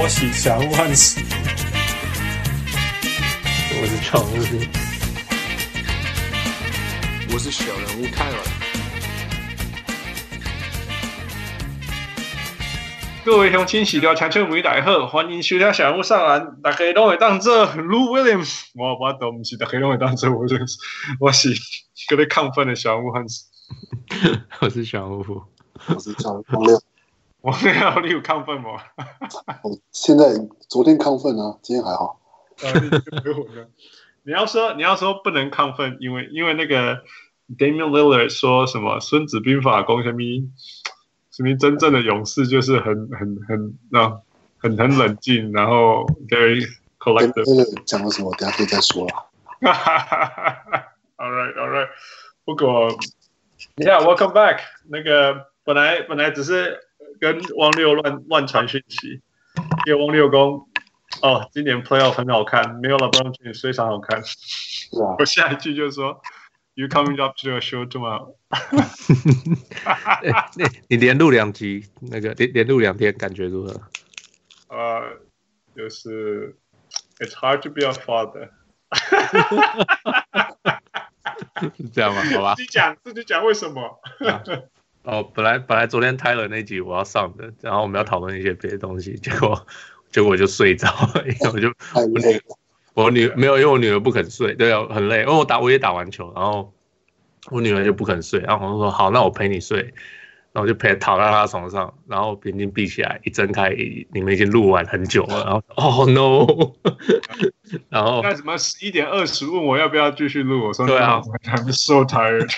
我是小人物汉斯，我是常务，我是小人物泰尔。各位乡亲，喜聊强球每大好，欢迎收听小人物上篮。大家都会当做 Lou Williams，我我都不是大家都会当做我，我是各位亢奋的小人物汉斯。我是小人物，我是小王六。王六，你有亢奋吗？我 现在昨天亢奋啊，今天还好。你要说你要说不能亢奋，因为因为那个 Damian Lillard 说什么《孙子兵法》讲什么什么真正的勇士就是很很很那很很冷静，然后 very collective。那个讲了什么？等下可以再说了。All right, all right。不过，Yeah, welcome back。那个本来本来只是。跟汪六乱乱传讯息，因为汪六公哦，今年 playoff 很好看，没有了 LeBron James 非常好看。啊、我下一句就是说，You coming up to a show tomorrow？你 你连录两集，那个连连录两天，感觉如何？呃，就是 It's hard to be a father。是这样吗？好吧。自己讲自己讲为什么？啊哦，本来本来昨天 Tyler 那集我要上的，然后我们要讨论一些别的东西，结果结果我就睡着了，我就 我女我女没有，因为我女儿不肯睡，对啊，很累，因为我打我也打完球，然后我女儿就不肯睡，然后我就说好，那我陪你睡。然后就陪躺在他床上，然后眼睛闭起来，一睁开，你们已经录完很久了。然后哦、oh, no，然后那什么十一点二十问我要不要继续录，我说对啊，I'm so tired。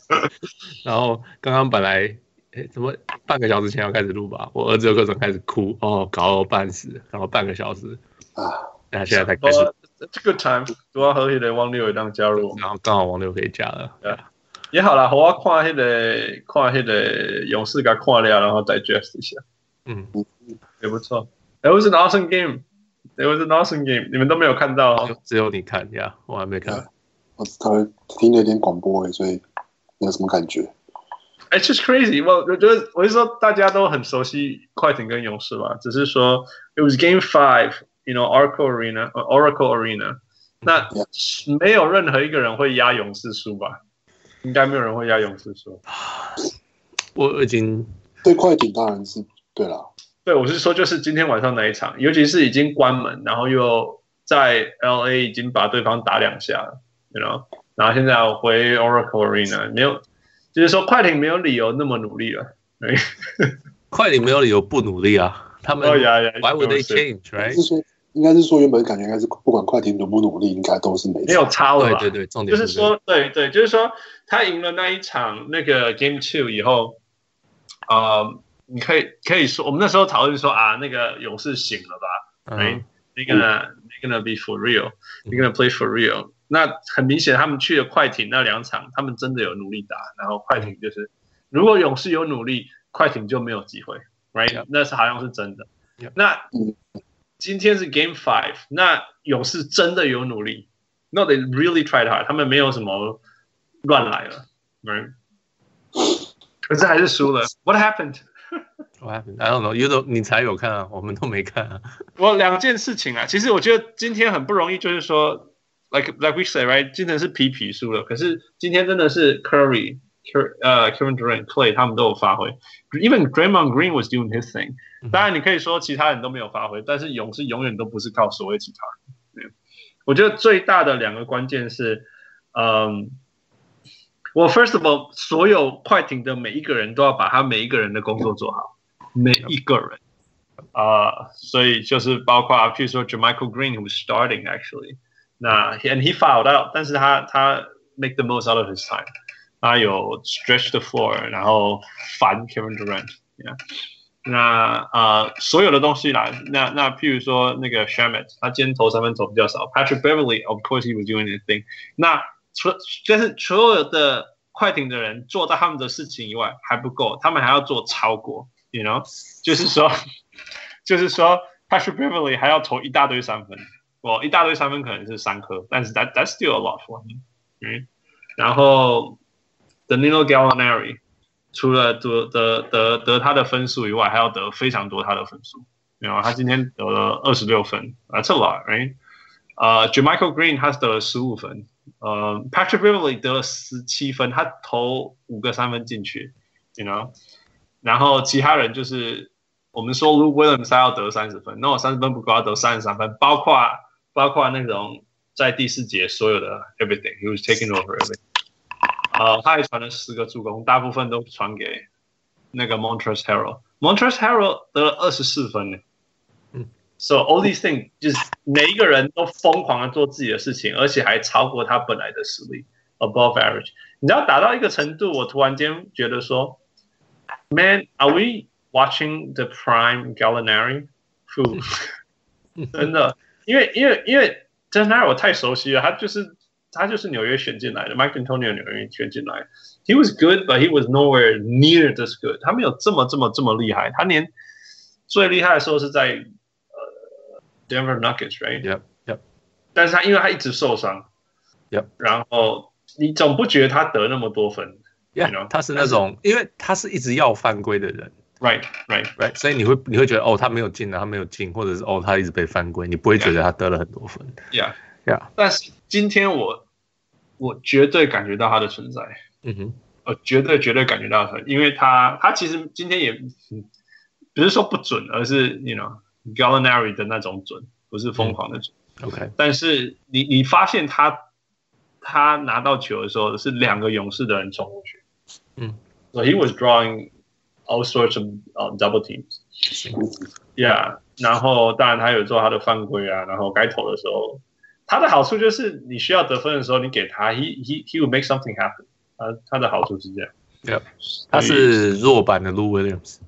然后刚刚本来哎怎么半个小时前要开始录吧，我儿子有各种开始哭，哦，搞了半死，然后半个小时啊，那现在才开始。这个 time 主要和的王六也当加入，然后刚好王六可以加了，对。也好啦，我看那个看那个勇士给看了，然后再 digest 一下。嗯，也不错。It was an awesome game. It was an awesome game. 你们都没有看到哦？只有你看呀，我还没看。我稍微听了一点广播诶，所以没有什么感觉。It's just crazy. 我我觉得我是说大家都很熟悉快艇跟勇士吧，只是说 It was Game Five. You know, Oracle Arena, Oracle Arena. 那没有任何一个人会压勇士输吧？应该没有人会压勇士说，我已经对快艇当然是对了。对，我是说，就是今天晚上那一场，尤其是已经关门，然后又在 LA 已经把对方打两下了，you know? 然后现在要回 Oracle Arena，没有，就是说快艇没有理由那么努力了。快艇没有理由不努力啊，他们 Why would they change, right? 应该是说，原本感觉应该是不管快艇努不努力，应该都是没没有差了？对对对，重点是就是说，对对，就是说他赢了那一场那个 Game Two 以后，呃，你可以可以说，我们那时候讨论说啊，那个勇士醒了吧？哎，They're gonna be for real, They're gonna play for real。那很明显，他们去了快艇那两场，他们真的有努力打，然后快艇就是，如果勇士有努力，快艇就没有机会，Right？那是好像是真的。那今天是 Game Five，那勇士真的有努力？No, they really tried hard。他们没有什么乱来了，right？可是还是输了。What happened? What happened? I don't know. You know，你才有看啊，我们都没看啊。我两件事情啊，其实我觉得今天很不容易，就是说，like like we say, right？今天是皮皮输了，可是今天真的是 Curry。呃、uh,，Kevin Durant、Clay 他们都有发挥，Even Draymond Green was doing his thing。当然，你可以说其他人都没有发挥，但是勇士永远都不是靠所谓其他人。我觉得最大的两个关键是，嗯，我 First of all，所有快艇的每一个人都要把他每一个人的工作做好，每一个人啊，uh, 所以就是包括譬如说 JaMychal Green who was starting actually，那 and he fouled out，但是他他 make the most out of his time。他有 stretch the floor，然后反 Kevin Durant，yeah. 那呃所有的东西啦，那那譬如说那个 Shamet，他今天投三分投比较少，Patrick Beverly，of course he was doing anything。那除但是所有的快艇的人做到他们的事情以外还不够，他们还要做超过，you know，就是说就是说 Patrick Beverly 还要投一大堆三分，我一大堆三分可能是三颗，但是 that that's still a lot for him，嗯，然后。Danilo Gallinari 除了得得得得他的分数以外，还要得非常多他的分数。然后他今天得了二十六分，That's a lot，right？呃、uh,，Jamichael Green 他得了十五分，呃、，Patrick Beverly 得了十七分，他投五个三分进去，you know？然后其他人就是我们说，Lu Williams 他要得三十分，那我三十分不够，要得三十三分，包括包括那种在第四节所有的 everything，he was taking over everything。呃，他还传了十个助攻，大部分都传给那个 Montrezl Harrell，Montrezl Harrell 得了二十四分呢。嗯，So all these things 就是每一个人都疯狂的做自己的事情，而且还超过他本来的实力，above average。你知道打到一个程度，我突然间觉得说，Man，are we watching the prime Gallinari？真的，因为因为因为 Gallinari 我太熟悉了，他就是。他就是纽约选进来的，Mike D'Antoni 纽约选进来，He was good, but he was nowhere near this good。他没有这么这么这么厉害，他连最厉害的时候是在呃 Denver Nuggets，right？Yep, yep. 但是他因为他一直受伤，Yep. 然后你总不觉得他得那么多分，Yeah，you know? 他是那种，因为他是一直要犯规的人，Right，Right，Right，所以你会你会觉得哦，他没有进啊，他没有进，或者是哦，他一直被犯规，你不会觉得他得了很多分，Yeah，Yeah，但是今天我。我绝对感觉到他的存在，嗯哼，我绝对绝对感觉到他，因为他他其实今天也不是说不准，而是 you know Gallinari 的那种准，不是疯狂的准。嗯、OK，但是你你发现他他拿到球的时候是两个勇士的人冲过去，嗯，so he was drawing all sorts of、uh, double teams，yeah，然后当然他有做他的犯规啊，然后该投的时候。他的好处就是你需要得分的时候，你给他，he he he will make something happen。他他的好处是这样。Yeah，他是弱版的 Lou Williams。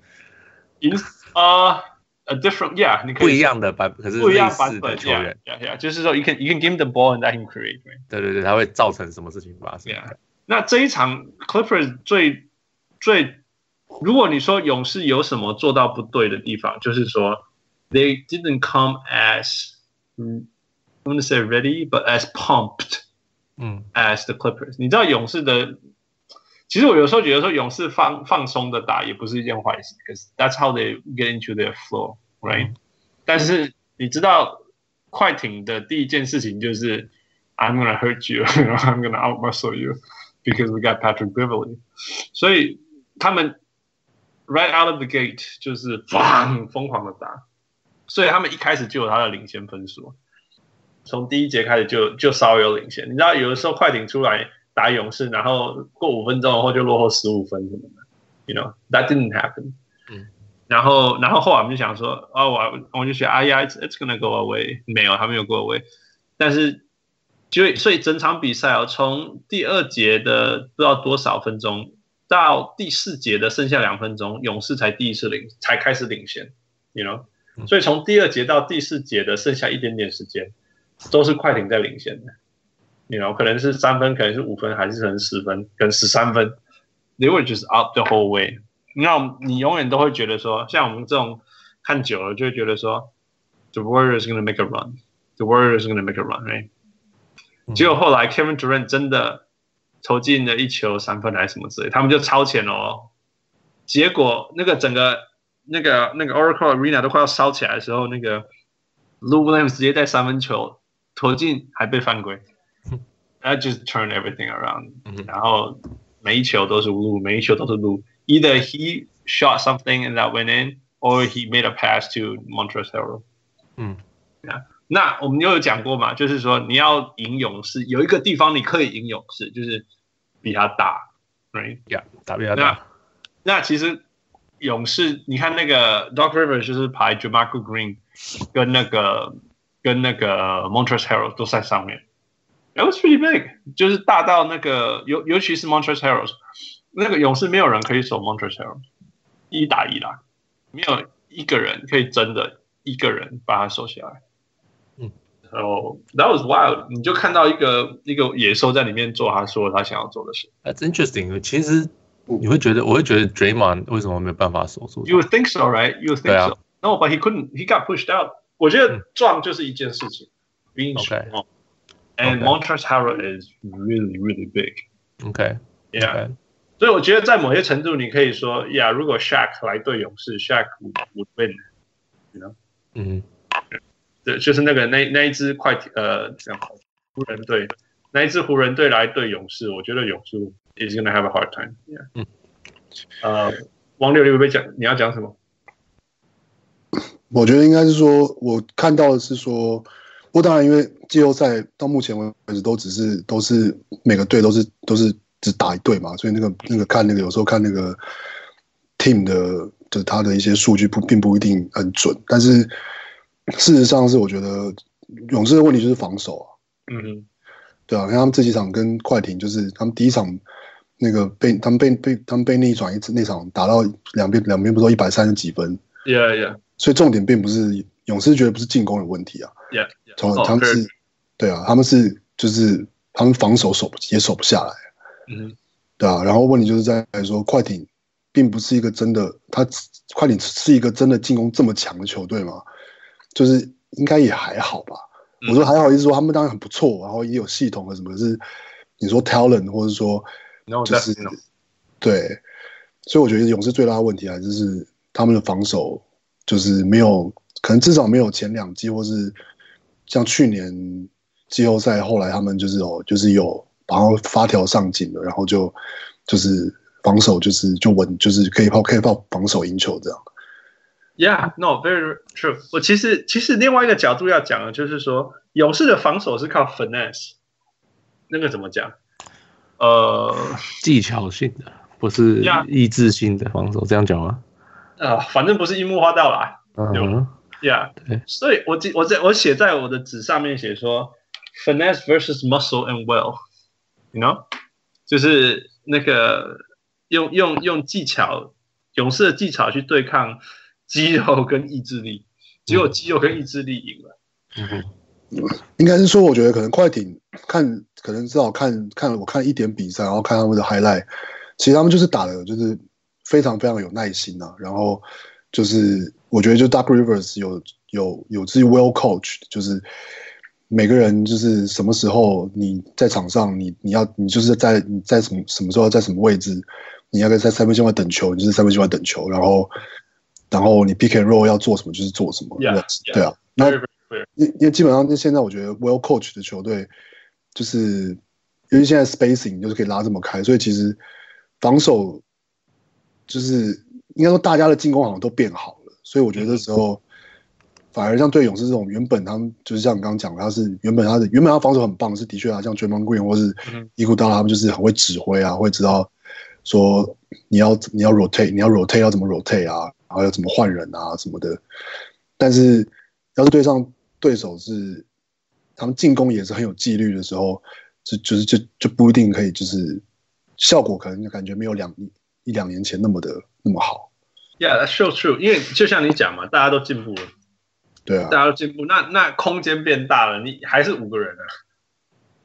In 啊，a different，yeah，你可以不一样的版，可是不一样版本球员。Yeah，yeah，就是说，you can you can give him the ball and let him create。对对对，他会造成什么事情发生？Yeah。那这一场 Clippers 最最，如果你说勇士有什么做到不对的地方，就是说 they didn't come as 嗯。I want to say ready, but as pumped, 嗯，as the Clippers。你知道勇士的，其实我有时候觉得说勇士放放松的打也不是一件坏事，because that's how they get into their flow, right？、嗯、但是你知道快艇的第一件事情就是 I'm gonna hurt you, I'm gonna outmuscle you because we got Patrick Beverley。所以他们 right out of the gate 就是疯疯狂的打，所以他们一开始就有他的领先分数。 从第一节开始就就稍微有领先，你知道有的时候快艇出来打勇士，然后过五分钟后就落后十五分什么的，you know that didn't happen。嗯，然后然后后来我们就想说，哦，我我就想，哎呀，it's it's gonna go away，没有，还没有 go away。但是就所以整场比赛哦，从第二节的不知道多少分钟到第四节的剩下两分钟，勇士才第一次领才开始领先，you know。所以从第二节到第四节的剩下一点点时间。都是快艇在领先的，你 you know 可能是三分，可能是五分，还是可能十分，可能十三分。They were just up the whole way。那你永远都会觉得说，像我们这种看久了，就会觉得说，The Warriors gonna make a run，The Warriors gonna make a run，right？、嗯、结果后来 Kevin Durant 真的投进了一球三分还是什么之类，他们就超前了哦。结果那个整个那个那个 Oracle Arena 都快要烧起来的时候，那个 Lou Williams 直接带三分球。投进还被犯规，That just turned everything around。然后每一球都是路，每一球都是路。Either he shot something and that went in, or he made a pass to Montrezl。嗯，那我们又有讲过嘛，就是说你要赢勇士，有一个地方你可以赢勇士，就是比他大，right？Yeah，打比他大。那其实勇士，你看那个 Doc Rivers 就是排 JaMychal Green 跟那个。跟那个 Montrezl Harrell 都在上面，It was pretty big，就是大到那个尤尤其是 Montrezl Harrell，那个勇士没有人可以守 Montrezl Harrell，一打一啦，没有一个人可以真的一个人把他守下来。嗯，然后 That was wild，你就看到一个一个野兽在里面做他说他想要做的事。That's interesting。其实你会觉得，我会觉得 Draymond 为什么没有办法守住？You would think so, right? You would think so.、啊、No, but he couldn't. He got pushed out. 我觉得壮就是一件事情，being strong，and Montrezl Harrell is really really big。Okay. Yeah. 所以我觉得在某些程度，你可以说，Yeah，如果 Shaq 来对勇士，Shaq would win，you know？嗯，对，就是那个那那一支快艇呃，这样湖人队那一支湖人队来对勇士，我觉得勇士 is gonna have a hard time。Yeah. 嗯，呃，王六，六会不会讲？你要讲什么？我觉得应该是说，我看到的是说，不过当然，因为季后赛到目前为止都只是都是每个队都是都是只打一队嘛，所以那个那个看那个有时候看那个 team 的的他的一些数据不并不一定很准，但是事实上是我觉得勇士的问题就是防守啊，嗯。哼，对啊，他们这几场跟快艇就是他们第一场那个被他们被被他们被逆转一次那场打到两边两边不都一百三十几分，Yeah Yeah。所以重点并不是勇士觉得不是进攻的问题啊，从 Yeah, yeah. 他们是，对啊，他们是就是他们防守守也守不下来，嗯，对啊，然后问题就是在说快艇并不是一个真的，他快艇是一个真的进攻这么强的球队吗？就是应该也还好吧。我说还好意思说他们当然很不错，然后也有系统和什么，是你说 talent 或者说就是对，所以我觉得勇士最大的问题还是是他们的防守。就是没有，可能至少没有前两季，或是像去年季后赛后来他们就是有，就是有然后发条上紧了，然后就就是防守就是就稳，就是可以靠可以靠防守赢球这样。Yeah, no, very true。我其实其实另外一个角度要讲的，就是说勇士的防守是靠 finesse，那个怎么讲？呃，技巧性的，不是意志性的防守，这样讲吗？啊、呃，反正不是樱木花道啦，对吧？Yeah，对，所以我记我在我写在我的纸上面写说，finesse versus muscle and will，you know，就是那个用用用技巧，勇士的技巧去对抗肌肉跟意志力，只有肌肉跟意志力赢了。嗯哼，应该是说，我觉得可能快艇看，可能至少看看我看一点比赛，然后看他们的 highlight，其实他们就是打的，就是。非常非常有耐心啊，然后就是我觉得就 Doc Rivers 有有有自己 well coach，就是每个人就是什么时候你在场上，你你要你就是在你在什么什么时候在什么位置，你要在三分线外等球，你就是三分线外等球，然后然后你 pick and roll 要做什么就是做什么，yeah, 对啊，那.因因为基本上现在我觉得 well coach 的球队就是因为现在 spacing 就是可以拉这么开，所以其实防守。就是应该说，大家的进攻好像都变好了，所以我觉得这时候反而像对勇士这种原本他们就是像你刚刚讲的，他是原本他的原本他防守很棒，是的确啊，像 Draymond Green 或是伊古达拉他们就是很会指挥啊，会知道说你要你要 rotate，你要 rotate 要怎么 rotate 啊，然后要怎么换人啊什么的。但是要是对上对手是他们进攻也是很有纪律的时候，就就是就就不一定可以，就是效果可能就感觉没有两。一两年前那么的那么好，Yeah, that's so true。因为就像你讲嘛，大家都进步了，对啊，大家都进步，那那空间变大了，你还是五个人啊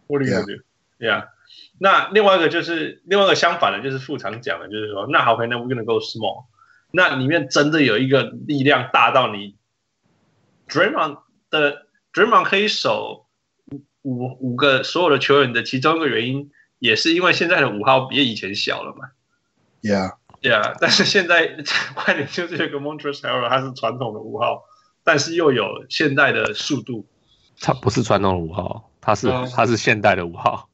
，What do you do? Yeah. 那另外一个就是另外一个相反的，就是副厂讲的，就是说，那好，可能 we're gonna go small。那里面真的有一个力量大到你，Draymond 的 Draymond 可以守五五个所有的球员的其中一个原因，也是因为现在的五号比以前小了嘛。Yeah，Yeah，但是现在 快点就是这个 Montrezl Harrell，他是传统的五号，但是又有现代的速度。他不是传统的五号，他是、嗯、他是现代的五号。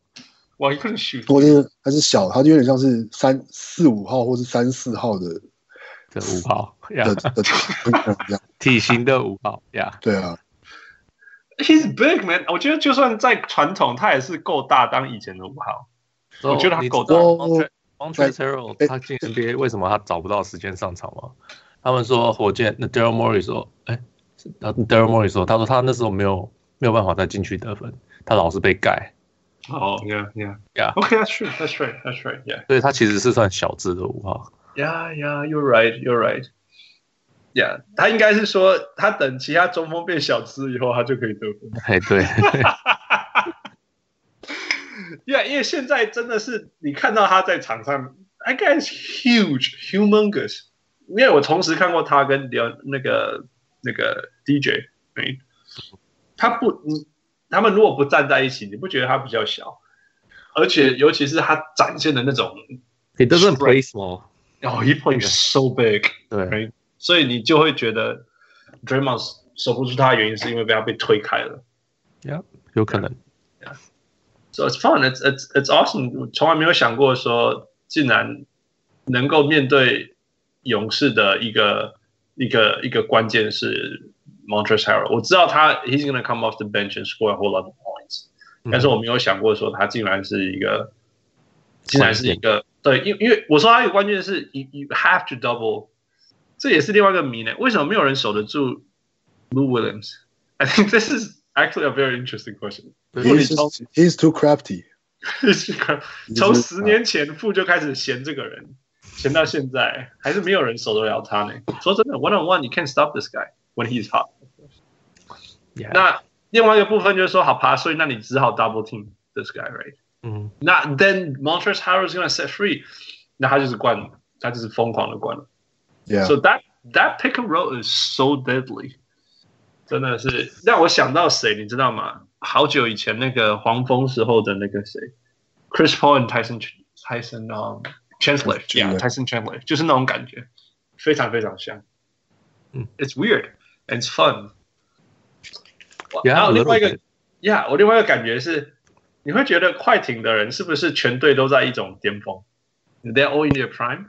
哇，你可能虚。不过他是小，他就有点像是三四五号或是三四号的的五号的的体型的五号呀。对啊。He's big man，我觉得就算在传统，他也是够大当以前的五号。So, 我觉得他够大。Montrezl Harrell 他进 NBA 为什么他找不到时间上场吗？他们说火箭，那 Daryl Morey 说，哎，Daryl Morey 说，他说他那时候没有没有办法再进去得分，他老是被盖。哦、oh,，Yeah，Yeah，Yeah，OK，That's、okay, true，That's right，That's right，Yeah。所以他其实是算小资的五号。Yeah，Yeah，You're right，You're right，Yeah，他应该是说，他等其他中锋变小资以后，他就可以得分。哎，对。Yeah, 因为现在真的是你看到他在场上，I guess huge, humongous。因为我同时看过他跟那个那个 DJ，他不，他们如果不站在一起，你不觉得他比较小？而且尤其是他展现的那种，He doesn't play small. Oh, he plays so big. 对，所以你就会觉得 Draymond 守不住他的原因是因为被他被推开了。Yeah，有可能。Yeah. So it's fun. It's it's it's awesome. 我从来没有想过说，竟然能够面对勇士的一个一个一个关键是 Montrezl Harrell。我知道他 he's gonna come off the bench and score a whole lot of points，、嗯、但是我没有想过说他竟然是一个，竟然是一个对，因因为我说他有关键是 you you have to double，这也是另外一个谜呢。为什么没有人守得住 Lou Williams？I think this is actually a very interesting question. He's, just, he's too crafty. 从十年前富就开始嫌这个人，嫌到现在还是没有人守得了他呢。说真的，one on one you can't stop this guy when he's hot. Yeah. 那另外一个部分就是说，好吧，所以那你只好 double team this guy, right？嗯，那 then Montrezl Harrell is gonna set free，那他就是灌，他就是疯狂的灌。Yeah. So that that pick and roll is so deadly. 真的是让我想到谁，你知道吗？好久以前那个黄蜂时候的那个谁，Chris Paul and Tyson Tyson um Chandler，yeah，Tyson Chandler，就是那种感觉，非常非常像。嗯，It's weird and it's fun。Yeah, 然后另外一个 bit.，Yeah，我另外一个感觉是，你会觉得快艇的人是不是全队都在一种巅峰？They're all in their prime。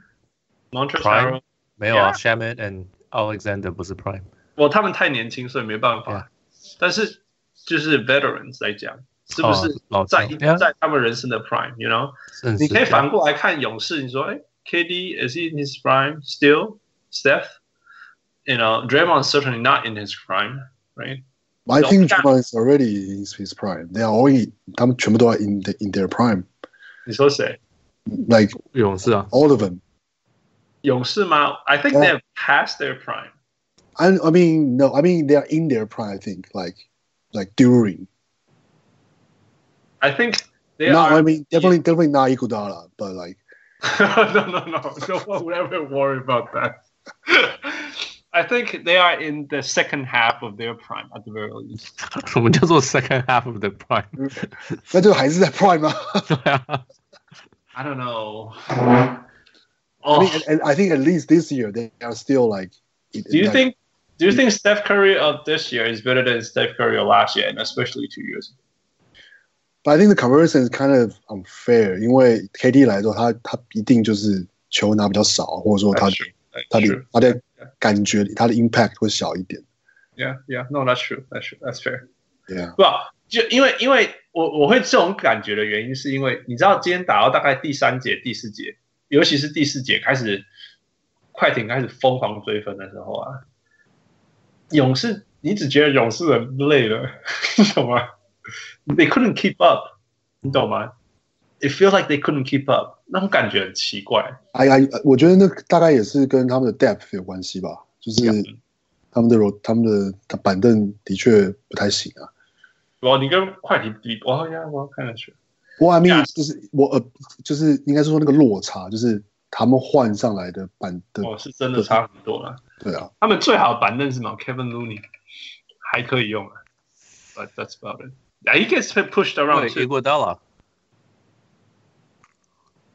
Montrezl Harrell 没有啊 Yeah. Shamet and Alexander 不是 Prime。我他们太年轻，所以没办法。 Yeah. 但是就是 veterans 来讲，是不是哦老在、将 Yeah. 在他们人生的 prime？You know，甚至你可以反过来看勇士，你说，哎，KD is he in his prime still? Steph，you know, Draymond certainly not in his prime, right? I think Yeah. Draymond is already in his prime. They are all in, 他们全部都在 in the, in their prime. 你说谁？ Like 勇士啊， all of them. 勇士吗？I think Yeah. they have passed their prime. I I mean no, I mean they are in their prime. I think like like during. I think they no, are. I mean definitely definitely not Iguodala, but like no, no, no. No one would ever worry about that. I think they are in the second half of their prime at the very least. 什么叫做 second half of the prime？那就还是在 prime 啊。对啊， I don't know. I Oh, mean, and, and I think at least this year they are still like. do you think do you think Steph Curry of this year is better than Steph Curry of last year, and especially two years? But I think the comparison is kind of unfair，因为 KD 来说，他他一定就是球拿比较少，或者说他 That's true. 他 That's 的 true. 他的感觉他的 impact 会小一点。 Yeah, yeah. No, that's true. That's true. That's fair. Yeah. 不，就因为因为我我会这种感觉的原因，是因为你知道今天打到大概第三节、第四节，尤其是第四节开始， 快艇开始疯狂追分的时候啊，勇士你只觉得勇士人累了，你懂吗？They couldn't keep up，你懂吗？It feels like they couldn't keep up，那种感觉很奇怪。哎呀我觉得那大概也是跟他们的 depth 有关系吧，就是他们的 ro 他们的板凳的确不太行啊。哇，你跟快艇比，哇呀，我看得出。我 I mean Yeah. 就是我呃就是应该是说那个落差，就是他们换上来的板凳，哦，是真的差很多了。对啊，他们最好的板凳是嘛？Kevin Looney 还可以用啊，but that's about it. Yeah, he gets pushed around 对 too. ，Iguodala，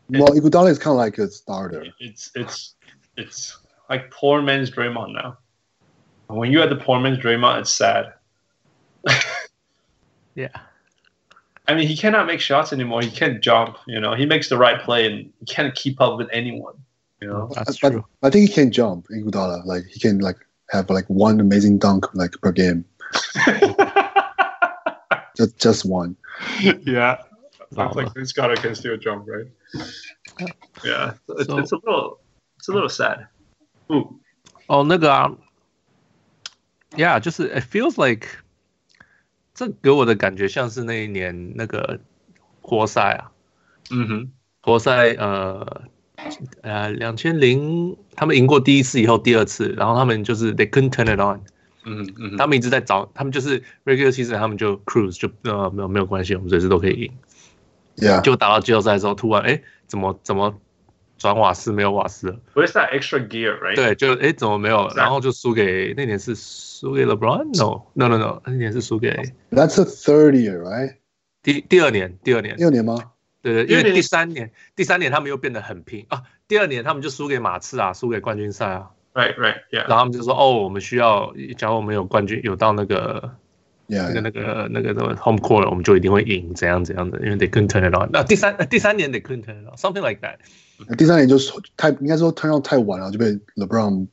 well Iguodala is kind of like a starter. It's it's it's like poor man's Draymond now. When you're at the poor man's Draymond, it's sad. Yeah. I mean, he cannot make shots anymore. He can't jump. You know, he makes the right play and he can't keep up with anyone. You know, That's but true. I think he can jump Iguodala. Like he can like have like one amazing dunk like per game. Just just one. yeah. Oh. Sounds like Vince Carter can still jump, right? Yeah, it's, So- it's a little, it's a little sad. Ooh, 哦，那个啊，Yeah，就是 It feels like， 这给我的感觉像是那一年那个活塞啊，嗯哼，活塞呃呃两千零他们赢过第一次以后第二次，然后他们就是 They couldn't turn it on，嗯嗯，他们一直在找，他们就是 regular season 他们就 cruise 就呃没有没有关系，我们随时都可以赢。Yeah. 就打到季后赛的时候，突然哎怎么怎么转瓦斯没有瓦斯了？Where's that extra gear, right? 对，就哎怎么没有？然后就输给那年是输给 LeBron？No No No No，那年是输给 That's the third year, right? 第第二年第二年第，二年吗？对对，因为第三年第三年他们又变得很拼啊，第二年他们就输给马刺啊，输给冠军赛啊，Right, right, yeah. 然后他们就说哦，我们需要，假如我们有冠军，有到那个。Yeah, 那个那个那个那个 home court，我们就一定会赢，怎样怎样的，因为 they couldn't turn it on。那第三第三年 they couldn't turn it on，something like that。第三年就是太应该说 turn on 太晚了，就被 LeBron。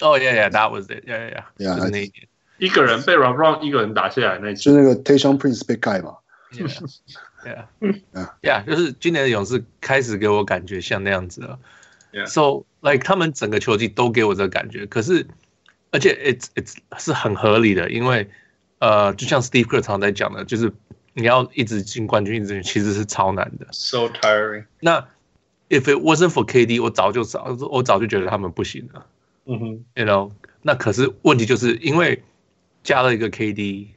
哦，yeah yeah，that was it，yeah yeah yeah。就是那一年，一个人被 LeBron 一个人打下来那，就那个 Tayshaun Prince 被盖嘛。Yeah，yeah，yeah，就是今年的勇士开始给我感觉像那样子了。So like 他们整个球季都给我这个感觉，可是而且 it's it's 是很合理的，因为。呃，就像 Steve Kerr 常在讲的，就是你要一直进冠军，一直进，其实是超难的。So tiring。那 If it wasn't for KD，我早就早，我早就觉得他们不行了。嗯哼，You know，那可是问题就是因为加了一个 KD，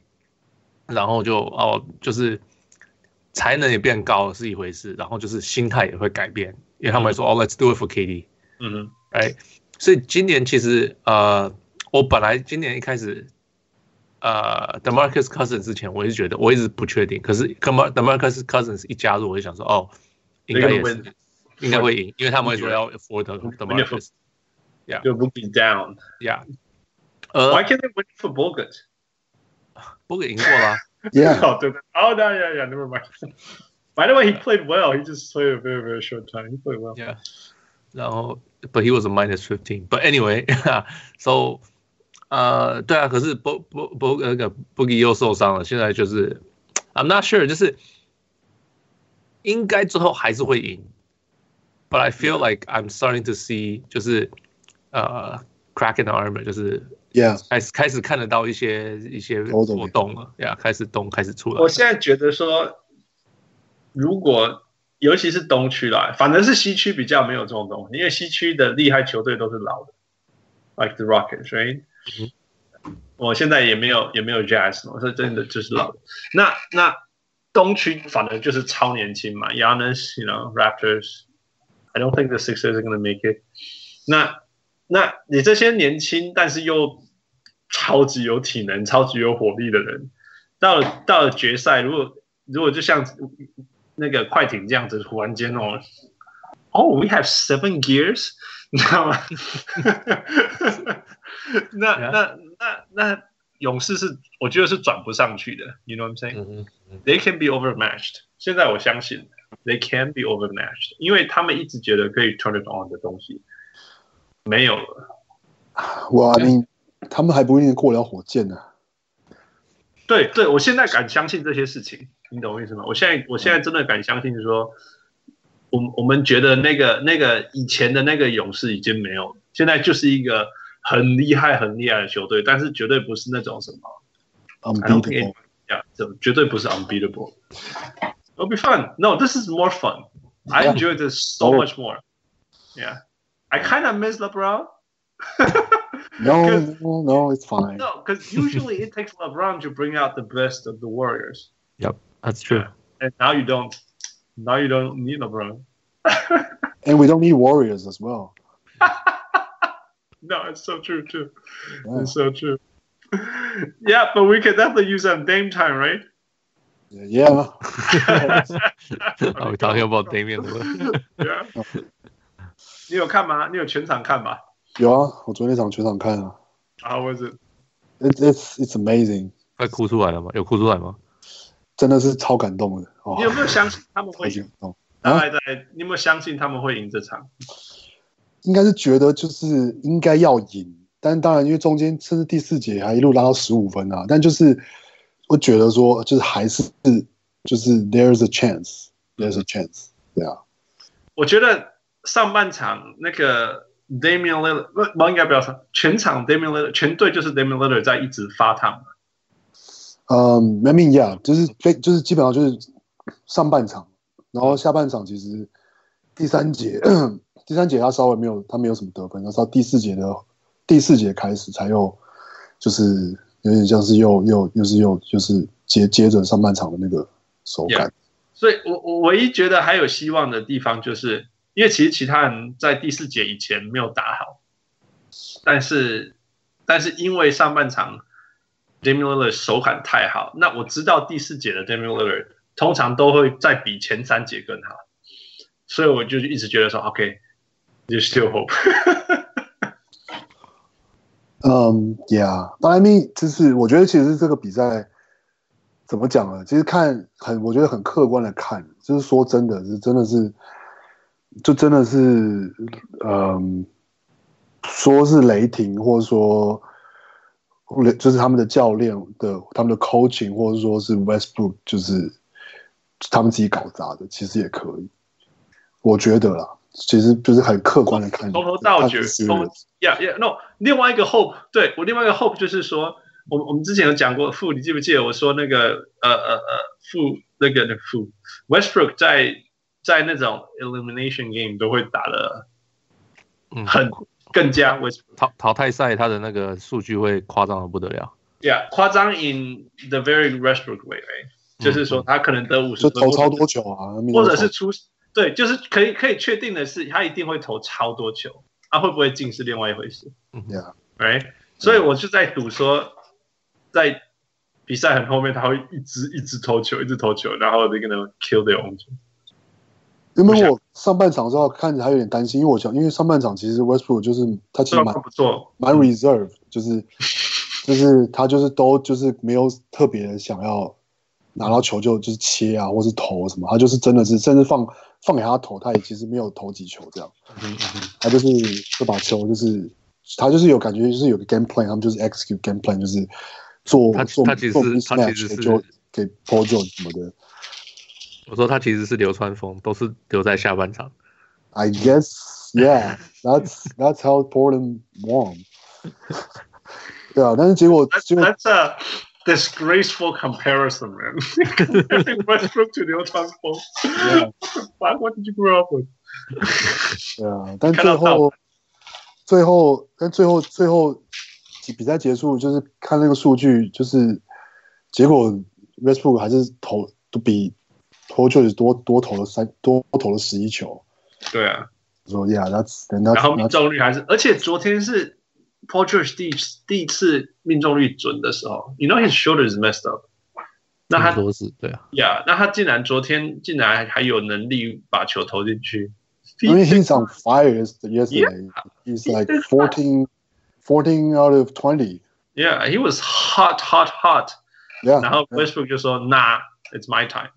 然后就哦，就是才能也变高是一回事，然后就是心态也会改变，因为他们会说、嗯、哦，Let's do it for KD。嗯哼，哎，所以今年其实呃，我本来今年一开始。呃、uh,，DeMarcus Cousins 之前我一直觉得我一直不确定，可是 DeMarcus Cousins 一加入，我就想说，哦，应该也是应该会赢，因为他们会说要 for the DeMarcus，yeah，就 looking down，yeah，呃、uh,，Why can't they win for Bogut？Bogut 赢过啦，Yeah，对对，Oh no yeah yeah never mind。By the way he played well he just played a very very short time he played well，yeah，然后 but he was a minus fifteen，but anyway，so。呃，对啊，可是波波波那个 Boogie 又受伤了，现在就是，I'm not sure，就是应该最后还是会赢 ，but I feel like I'm starting to see，就是呃，crack in the armor，就是，Yeah，开始开始看得到一些一些活动了，Yeah，开始动开始出来。我现在觉得说，如果尤其是东区啦，反正是西区比较没有这种东西，因为西区的厉害球队都是老的，like the Rockets，right？嗯、我现在也没有也没有 Jazz，我说真的就是老的。那那东区反而就是超年轻嘛，Giannis，you know，Raptors，I don't think the Sixers are gonna make it 那。那那你这些年轻但是又超级有体能、超级有火力的人，到了到了决赛，如果如果就像那个快艇这样子，突然间哦，哦、oh,，we have seven gears，你知道吗？那那那那勇士是我觉得是转不上去的，You know what I'm saying? They can be overmatched。现在我相信 They can be overmatched，因为他们一直觉得可以 turn it on 的东西没有了。哇，你他们还不一定过了火箭呢。对对，我现在敢相信这些事情，你懂我意思吗？我现在我现在真的敢相信说，我我们觉得那个那个以前的那个勇士已经没有，现在就是一个。很厉害、很厉害的球队，但是绝对不是那种什么 unbeatable，呀，这绝对不是 unbeatable。It'll be fun. No, this is more fun. I enjoy this so oh. much more. Yeah, I kind of miss LeBron. no, no, no, it's fine. No, because usually it takes LeBron to bring out the best of the Warriors. Yep, that's true. And now you don't. Now you don't need LeBron. and we don't need Warriors as well. No, it's so true too. Yeah. It's so true. yeah, but we could definitely use that Dame time, right? Yeah. Are we talking about Damian Yeah. 你有看吗？你有全场看吗？有啊，我昨天那场全场看啊。How was it? It's it's it's amazing. 快哭出来了吗？有哭出来吗？真的是超感动的。哦、你有没有相信他们会赢？大概在，你有没有相信他们会赢这场？应该是觉得就是应该要赢，但当然因为中间甚至第四节还一路拉到十五分啊，但就是我觉得说就是还是就是 there's a chance，there's a chance，对啊。我觉得上半场那个 Damian Lillard 不，应该不要说全场 Damian Lillard 全队就是 Damian Lillard 在一直发烫。嗯，I mean yeah，就是非就是基本上就是上半场，然后下半场其实第三节。第三节他稍微没有，他没有什么得分，然后到第四节的第四节开始才有就是有点像是又又又是又就是接接着上半场的那个手感。所以我我唯一觉得还有希望的地方，就是因为其实其他人在第四节以前没有打好，但是但是因为上半场 Damian Lillard 手感太好，那我知道第四节的 Damian Lillard 通常都会再比前三节更好，所以我就一直觉得说 OK。You still hope？嗯，Yeah，but I mean，就是我觉得其实这个比赛怎么讲呢？其实看很，我觉得很客观的看，就是说真的是真的是，就真的是，嗯，说是雷霆，或者说，就是他们的教练的他们的 coaching，或者说是 Westbrook，就是他们自己搞砸的，其实也可以，我觉得啦。其实就是很客观的看，从头到尾，从 Yeah Yeah No，另外一个 hope，对我另外一个 hope 就是说，我我们之前有讲过，负你记不记得我说那个呃呃呃负那个那负 Westbrook 在在那种 elimination game 都会打的，很更加 Westbrook 淘淘汰赛他的那个数据会夸张的不得了，Yeah 夸张 in the very Westbrook way，就是说他可能得五十分，投超多球啊，或者是出。对，就是可以可以确定的是，他一定会投超多球，他、啊、会不会进是另外一回事。嗯呀，right，所以我就在赌说，在比赛很后面，他会一直一直投球，一直投球，然后那个呢 kill their own。因为我上半场的时候看着还有点担心，因为我想，因为上半场其实 Westbrook 就是他其实蛮不错，蛮 reserve，就是 就是他就是都就是没有特别想要拿到球就就是切啊，或是投什么，他就是真的是甚至放。放给他投，他也其实没有投几球这样，他就是这把球就是他就是有感觉，就是有个 game plan，他们就是 execute game plan，就是做他做他其实做他其实是就给 Paul George 什么的。我说他其实是流川枫，都是留在下半场。I guess yeah, that's that's how Portland won. 对啊，但是结果就。That's a disgraceful comparison, man. Westbrook to 流川枫。What What did you grow up with? 对啊，但最后，最后，但最后，最后比赛结束，就是看那个数据，就是结果 Westbrook 还是投都比 Paul George 多多投了三多投了十一球。对啊，说 Yeah, that's, that's 然后命中率还是，而且昨天是。 Paul George 第第一次命中率准的时候，You know his shoulder is messed up。那他多是对啊，Yeah，那他竟然昨天竟然还有能力把球投进去。I mean he's on fire yesterday. He's like fourteen, fourteen out of twenty. Yeah, he was hot, hot, hot. Yeah. 然后 Westbrook 就说：“Nah, it's my time.”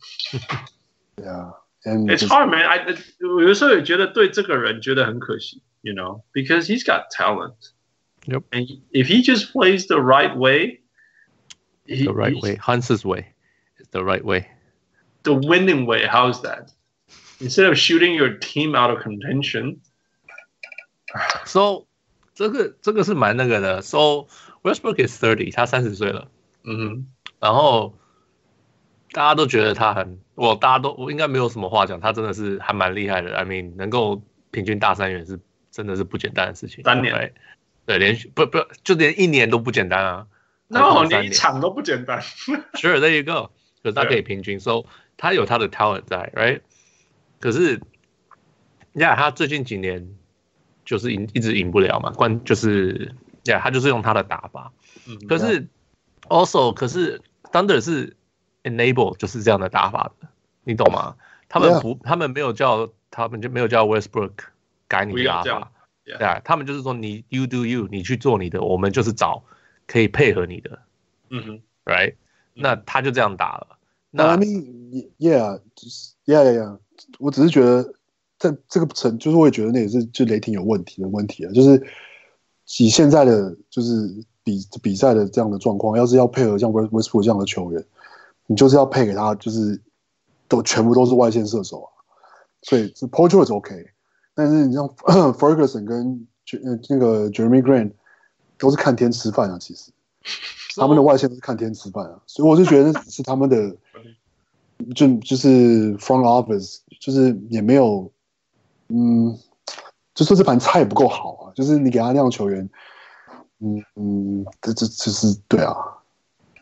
Yeah, and it's hard, man. I 有的时候也觉得对这个人觉得很可惜，You know, because he's got talent. Yep. And if he just plays the right way, he, the right way, Hans's way, is the right way. The winning way. How's that? Instead of shooting your team out of contention. So 这个这个是蛮那个的。So Westbrook is thirty，他三十岁了。嗯哼。然后大家都觉得他很，我大家都我应该没有什么话讲，他真的是还蛮厉害的。I mean，能够平均大三元是真的是不简单的事情。三年。 对，连续不不就连一年都不简单啊！那我连一场都不简单。Sure, there you go。可是他可以平均，so 他有他的 talent 在，right？可是，呀、yeah，他最近几年就是赢，一直赢不了嘛。关就是，呀、yeah，他就是用他的打法。嗯。可是，also，可是 Thunder 是 enable 就是这样的打法的，你懂吗？他们不，他们没有叫他们就没有叫 Westbrook 改你的打法。对啊，他们就是说你 you do you，你去做你的，我们就是找可以配合你的，嗯哼，right？那他就这样打了。那 I mean yeah，就是 yeah yeah yeah，我只是觉得在这个层，就是我也觉得那也是就雷霆有问题的问题啊，就是以现在的就是比比赛的这样的状况，要是要配合像 Westbrook 这样的球员，你就是要配给他，就是都全部都是外线射手啊，所以是 Paul George OK。但是你像 Ferguson 跟呃那个 Jeremy Grant 都是看天吃饭啊，其实他们的外线都是看天吃饭啊，所以我就觉得是他们的 就就是 front office 就是也没有嗯，就说这盘菜不够好啊，就是你给他那样球员，嗯嗯，这这这是对啊。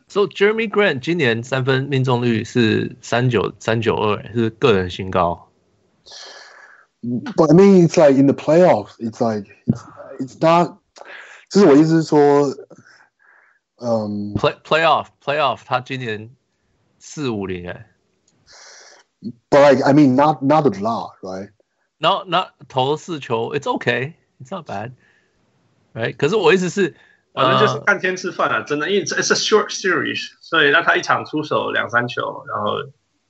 So Jeremy Grant 今年三分命中率是三九三九二，是个人新高。But I mean, it's like in the playoffs, it's like it's, it's not. 就是我意思是说，嗯，play playoff playoff，他今年四五零哎。But like I mean, not not a lot, right? Not not 投四球，it's okay, it's not bad, right? 可是我意思是， 反正就是看天吃饭啊，真的，因为这是 short series，所以那他一场出手两三球，然后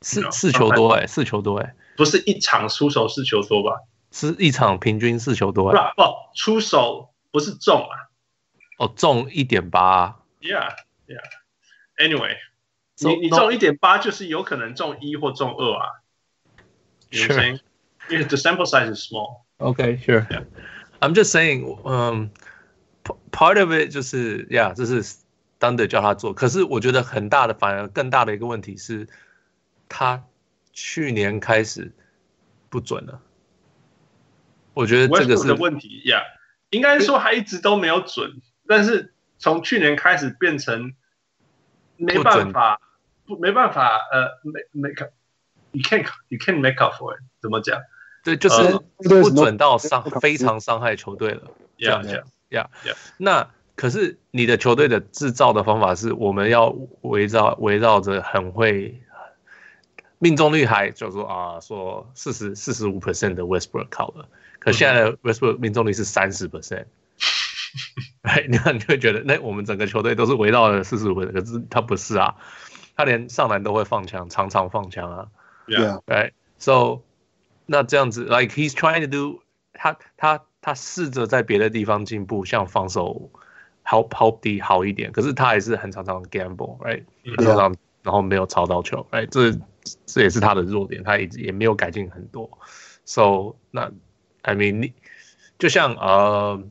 四四球多哎，四球多哎， 不是一场出手四球多吧？是一场平均四球多，不不，出手不是中啊，哦，中一点八，Yeah Yeah，Anyway，你你中一点八就是有可能中一或中二啊，Sure，因为 the sample size is small。Okay, sure. Yeah. I'm just saying，嗯。Part of it 就是呀，这是 Thunder 叫他做。可是我觉得很大的，反而更大的一个问题是，他去年开始不准了。我觉得这个是的问题呀。应该说他一直都没有准，但是从去年开始变成没办法，不没办法，呃，make you can't you can't make up for it。怎么讲？对，就是不准到伤非常伤害球队了。这样讲。呀，yeah, 那可是你的球队的制造的方法是，我们要围绕围绕着很会命中率还就是说啊，说四十四十五 percent 的 Westbrook 考了，可现在的 Westbrook 命中率是三十 percent，哎，那你会觉得那我们整个球队都是围绕着四十五 percent，可是他不是啊，他连上篮都会放枪，常常放枪啊，Yeah，right，so 那这样子，like he's trying to do，他他。他试着在别的地方进步，像防守好跑底好一点，可是他还是很常常 gamble，right？常常然后没有抄到球，哎，这这也是他的弱点，他一直也没有改进很多。So 那 I mean 你就像呃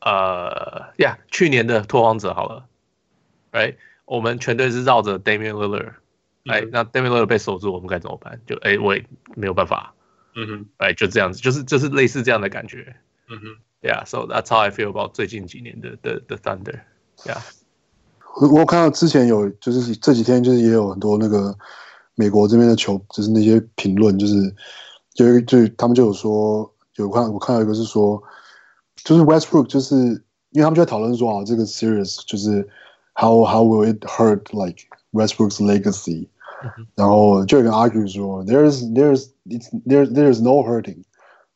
呃呀，去年的拓荒者好了，哎，我们全队是绕着 Damian Lillard，哎，那 Damian Lillard 被守住，我们该怎么办？就哎，我也没有办法。嗯哼，哎，就这样子，就是就是类似这样的感觉。嗯哼，Yeah，so that's how I feel about 最近几年的的的 Thunder。Yeah，我我看到之前有，就是这几天就是也有很多那个美国这边的球，就是那些评论，就是就就他们就有说，有看我看到一个是说，就是 Westbrook，就是因为他们就在讨论说啊，这个 series 就是 how how will it hurt like Westbrook's legacy。然后就有人 argue 说，there's there's it's there's there's no hurting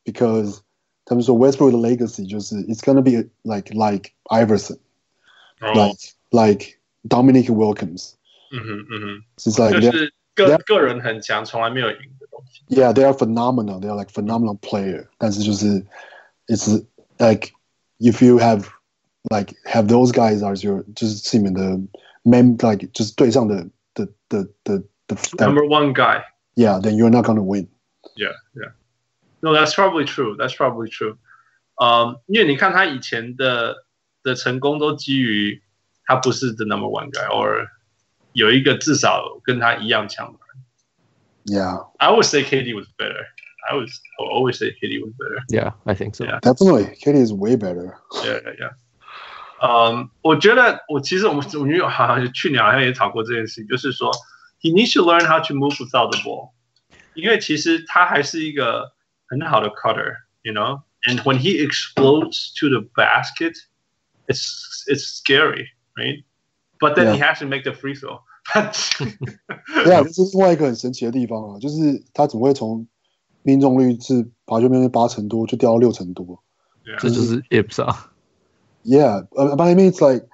because 他们说 Westbrook 的 legacy 就是 it's gonna be like like Iverson，like like Dominique Wilkins。嗯哼嗯哼，it's like 就是 个个人很强，从来没有赢的东西。Yeah, they are phenomenal. They are like phenomenal player. 但是就是 it's like if you have like have those guys as your 就是是你们的 main like 就是队上的的的的。the number one guy. Yeah, then you're not gonna win. Yeah, yeah. No, that's probably true. That's probably true. Um, 因为你看他以前的的成功都基于他不是 the number one guy, or 有一个至少跟他一样强的人。Yeah. I would say KD was better. I would always say KD was better. Yeah, I think so. Yeah. Definitely, KD is way better. Yeah, yeah, yeah. 嗯，我觉得我其实我们我们好像去年好像也讨过这件事，就是说。He needs to learn how to move without the ball，因为其实他还是一个很好的 cutter，you know，and when he explodes to the basket，it's it's scary，right？But then he has to make the free throw。对啊，这是另外一个很神奇的地方啊，就是他怎么会从命中率是罚球命中八成多，就掉到六成多？这就是 Ips 啊。Yeah，but I mean it's like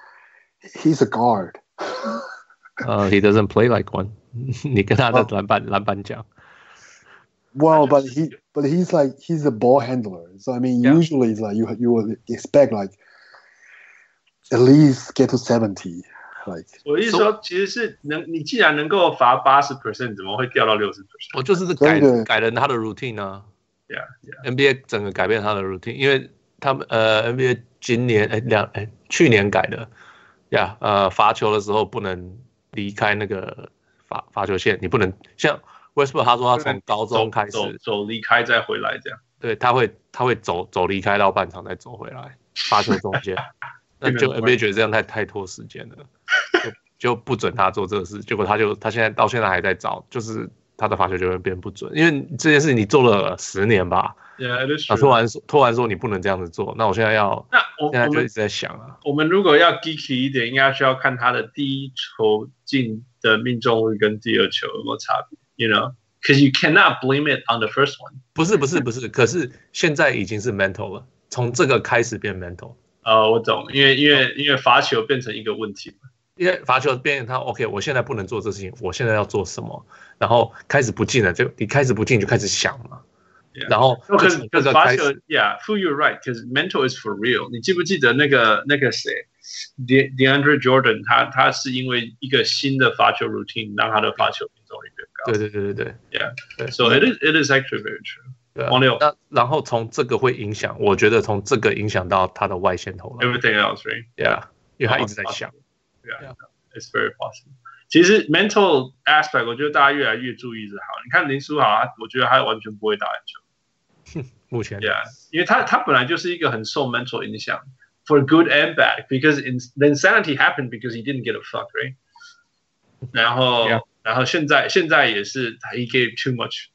he's a guard。呃、uh,，he doesn't play like one 你跟他的篮板篮板讲。Well, but he, but he's like he's a ball handler. So I mean, usually it's like you you would expect like at least get to seventy. Like 我意思说，其实是能你既然能够罚八十 percent，怎么会掉到六十 percent？我就是改改了他的 routine 啊。Yeah, NBA 整个改变他的 routine，因为他们呃 NBA 今年哎两哎去年改的，Yeah，，呃罚球的时候不能。离开那个罚罚球线，你不能像 Westbrook，他说他从高中开始走走离开再回来这样。对，他会他会走走离开到半场再走回来罚球中间，那就 NBA 觉得这样太太拖时间了，就就不准他做这个事。结果他就他现在到现在还在找，就是他的罚球就会变不准，因为这件事你做了十年吧。Yeah, 啊，突然说，突然说你不能这样子做，那我现在要，那我现在就一直在想啊。我们如果要 geeky 一点，应该需要看他的第一球进的命中率跟第二球有没有差别，you know？Because you cannot blame it on the first one。不是不是不是，可是现在已经是 mental 了，从这个开始变 mental。呃，我懂，因为因为因为罚球变成一个问题嘛，因为罚球变成他 OK，我现在不能做这事情，我现在要做什么？然后开始不进了，就你开始不进就开始想嘛。Yeah. 然后可是可是罚球，Yeah，who you right？Because mental is for real。你记不记得那个那个谁，De DeAndre Jordan，他他是因为一个新的罚球 routine 让他的罚球命中率变高。对对对对对，Yeah。So it is it is actually very true。王六，那然后从这个会影响，我觉得从这个影响到他的外线投篮。Everything else, right? Yeah，因为他一直在想。Yeah, it's very possible. 其实 mental aspect，我觉得大家越来越注意是好。你看林书豪，我觉得他完全不会打篮球。目前，Yeah，因为他他本来就是一个很受 mental 影响，for good and bad，because in the insanity happened because he didn't get a fuck, right？然后.然后现在现在也是，he gave too much。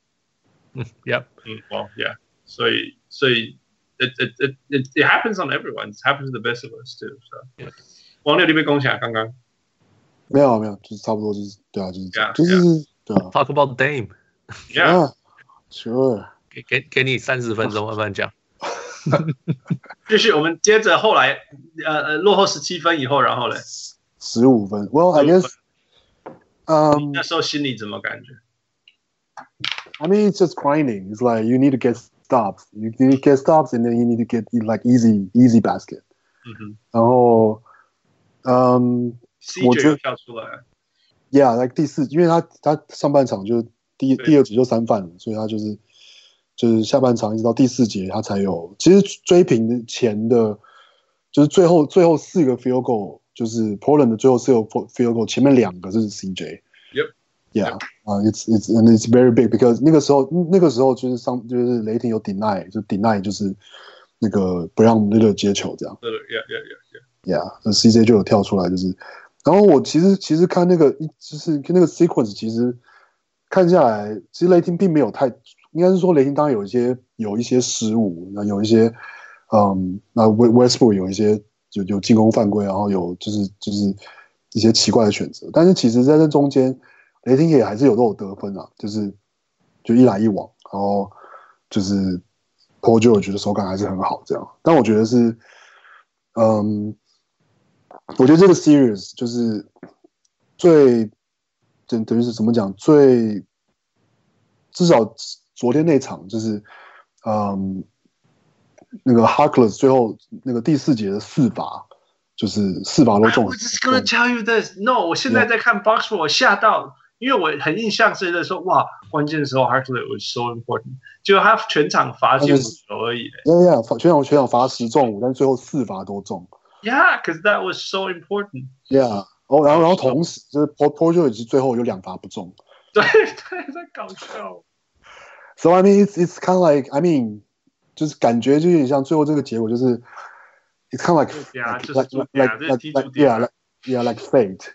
嗯，Yep，嗯，Well，Yeah，所以所以，it it it it it happens on everyone. It happens to the best of us too. So，王六，你被攻起来刚刚？没有没有，就是差不多就是对啊，就是就是对啊。Talk about Dame，Yeah，Sure。给给给你三十分钟慢慢讲。继续，我们接着后来，呃呃，落后十七分以后，然后嘞，十五分。Well，I guess，嗯，那时候心里怎么感觉 ？I mean, it's just grinding. It's like you need to get stops. You need to get stops, and then you need to get like easy, easy basket. 嗯哼。然后，嗯，我觉得跳出来。Yeah，like 第四，因为他他上半场就第第二节就三犯了，所以他就是就是下半场一直到第四节他才有。其实追平前的，就是最后最后四个 field goal，就是 Portland 的最后四个 field goal，前面两个是 CJ。 Yeah，啊、uh,，it's it's and it's very big because 那个时候那个时候就是上就是雷霆有 deny 就 deny 就是那个不让 Lillard 接球这样。对 yeah yeah yeah yeah。Yeah，那 CJ 就有跳出来就是，然后我其实其实看那个一就是看那个 sequence 其实看下来，其实雷霆并没有太，应该是说雷霆当然有一些有一些失误，那有一些嗯，那 Westbrook 有一些有有进攻犯规，然后有就是就是一些奇怪的选择，但是其实在这中间。雷霆也还是有都有得分啊，就是就一来一往，然后就是 Paul George 的手感还是很好，这样。但我觉得是，嗯，我觉得这个 series 就是最等等于是怎么讲？最至少昨天那场就是，嗯，那个 Harkless 最后那个第四节的四罚，就是四罚都中。我 just gonna tell you this. No，我现在在看 Box，我吓到。因为我很印象是在说，哇，关键的时候 Harkless was so important，就他全场罚进五球而已。对呀，全场全场罚十中五，但最后四罚都中。Yeah，because that was so important。Yeah，哦，然后然后同时就是 Paul Paul George 最后有两罚不中。对对，在搞笑。So I mean, it's it's kind of like I mean，就是感觉就有点像最后这个结果就是，it's kind of like like like like yeah like yeah like fate。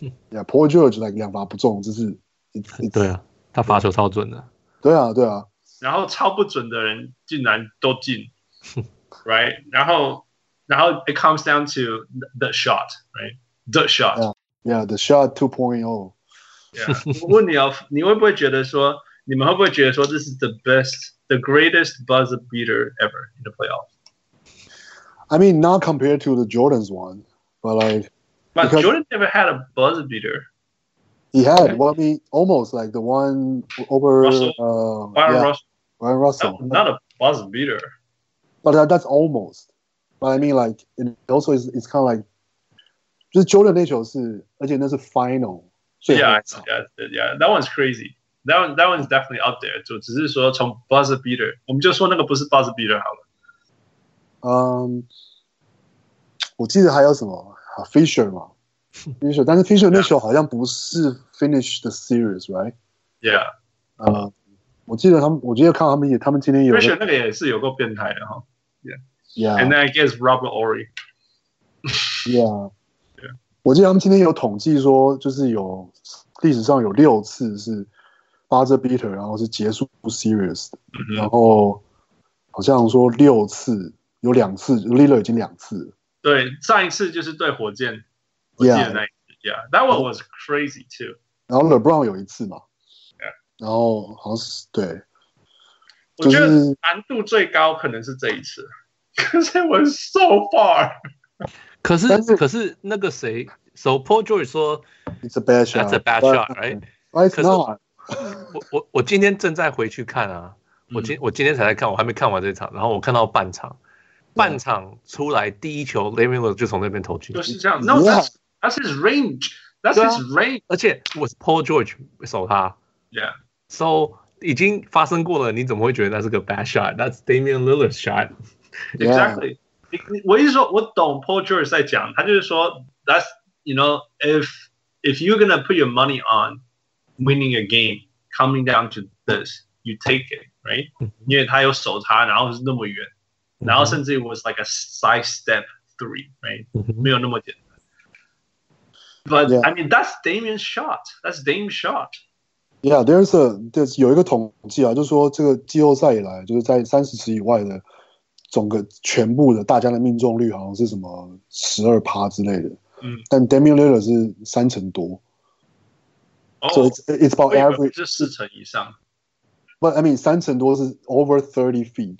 Yeah, Paul George like 两罚不中，就是 it's, 对啊，他罚球超准的。对啊，对啊。然后超不准的人竟然都进，right？然后然后 it comes down to the shot，right？The shot。Yeah, yeah, the shot 2.0。Yeah，我问你哦，你会不会觉得说，你们会不会觉得说，这是 the best, the greatest buzzer beater ever in the playoffs? I mean, not compared to the Jordan's one, but like. But because Jordan never had a buzzer beater. He had, okay. well, I mean, almost like the one over Russell. Uh, Byron yeah, Russell. Byron Russell. not a buzzer beater. But that, that's almost. But I mean, like, it also is, it's kind of like, 就是 Jordan 那球是，而且那是 final。Yeah, yeah, yeah. That one's crazy. That one, that one's definitely up there. 就只是说从 buzzer beater，我们就说那个不是 buzzer beater 好了。嗯，我记得还有什么 ？Fisher 嘛，Fisher，但是 Fisher 那时候好像不是 finish the series，right？Yeah，呃，我记得他们，我记得看他们也，他们今天有 Fisher 那个也是有够变态的哈，Yeah，Yeah，and then I guess Robert Horry，Yeah，我记得他们今天有统计说，就是有历史上有六次是 buzzer beater，然后是结束 series，然后好像说六次有两次 Lillard 已经两次。对，上一次就是对火箭，我记得那一次，Yeah，that one was crazy too。然后 LeBron 有一次嘛，Yeah，然后好像是对，我觉得难度最高可能是这一次 Because it was so far。可是可是那个谁，So Paul George 说，It's a bad shot. That's a bad shot, right? It's not. 我我我今天正在回去看啊，我今我今天才在看，我还没看完这场，然后我看到半场，半场出来第一球，Damian Lillard 就从那边投进，就是这样。No, that's that's his range. That's his range. 而且我是 Paul George 守他。Yeah. So 已经发生过了，你怎么会觉得那是个 bad shot? That's Damian Lillard's shot. Exactly. 我意思说，我懂 Paul George 在讲，他就是说，That's you know, if if you're gonna put your money on winning a game, coming down to this, you take it, right? 因为他有守他，然后是那么远， 然后甚至 was like a side step three, right? 没有那么简单。But yeah. I mean, that's Damian's shot. That's Damian's shot. Yeah, there's a there's 有一个统计啊，就是说这个季后赛以来，就是在三十尺以外的总个全部的大家的命中率好像是什么十二趴之类的。嗯，但 Damian Lillard 是三成多。哦、oh,，so it's it's about average 是四成以上。But I mean 三成多是 over thirty feet，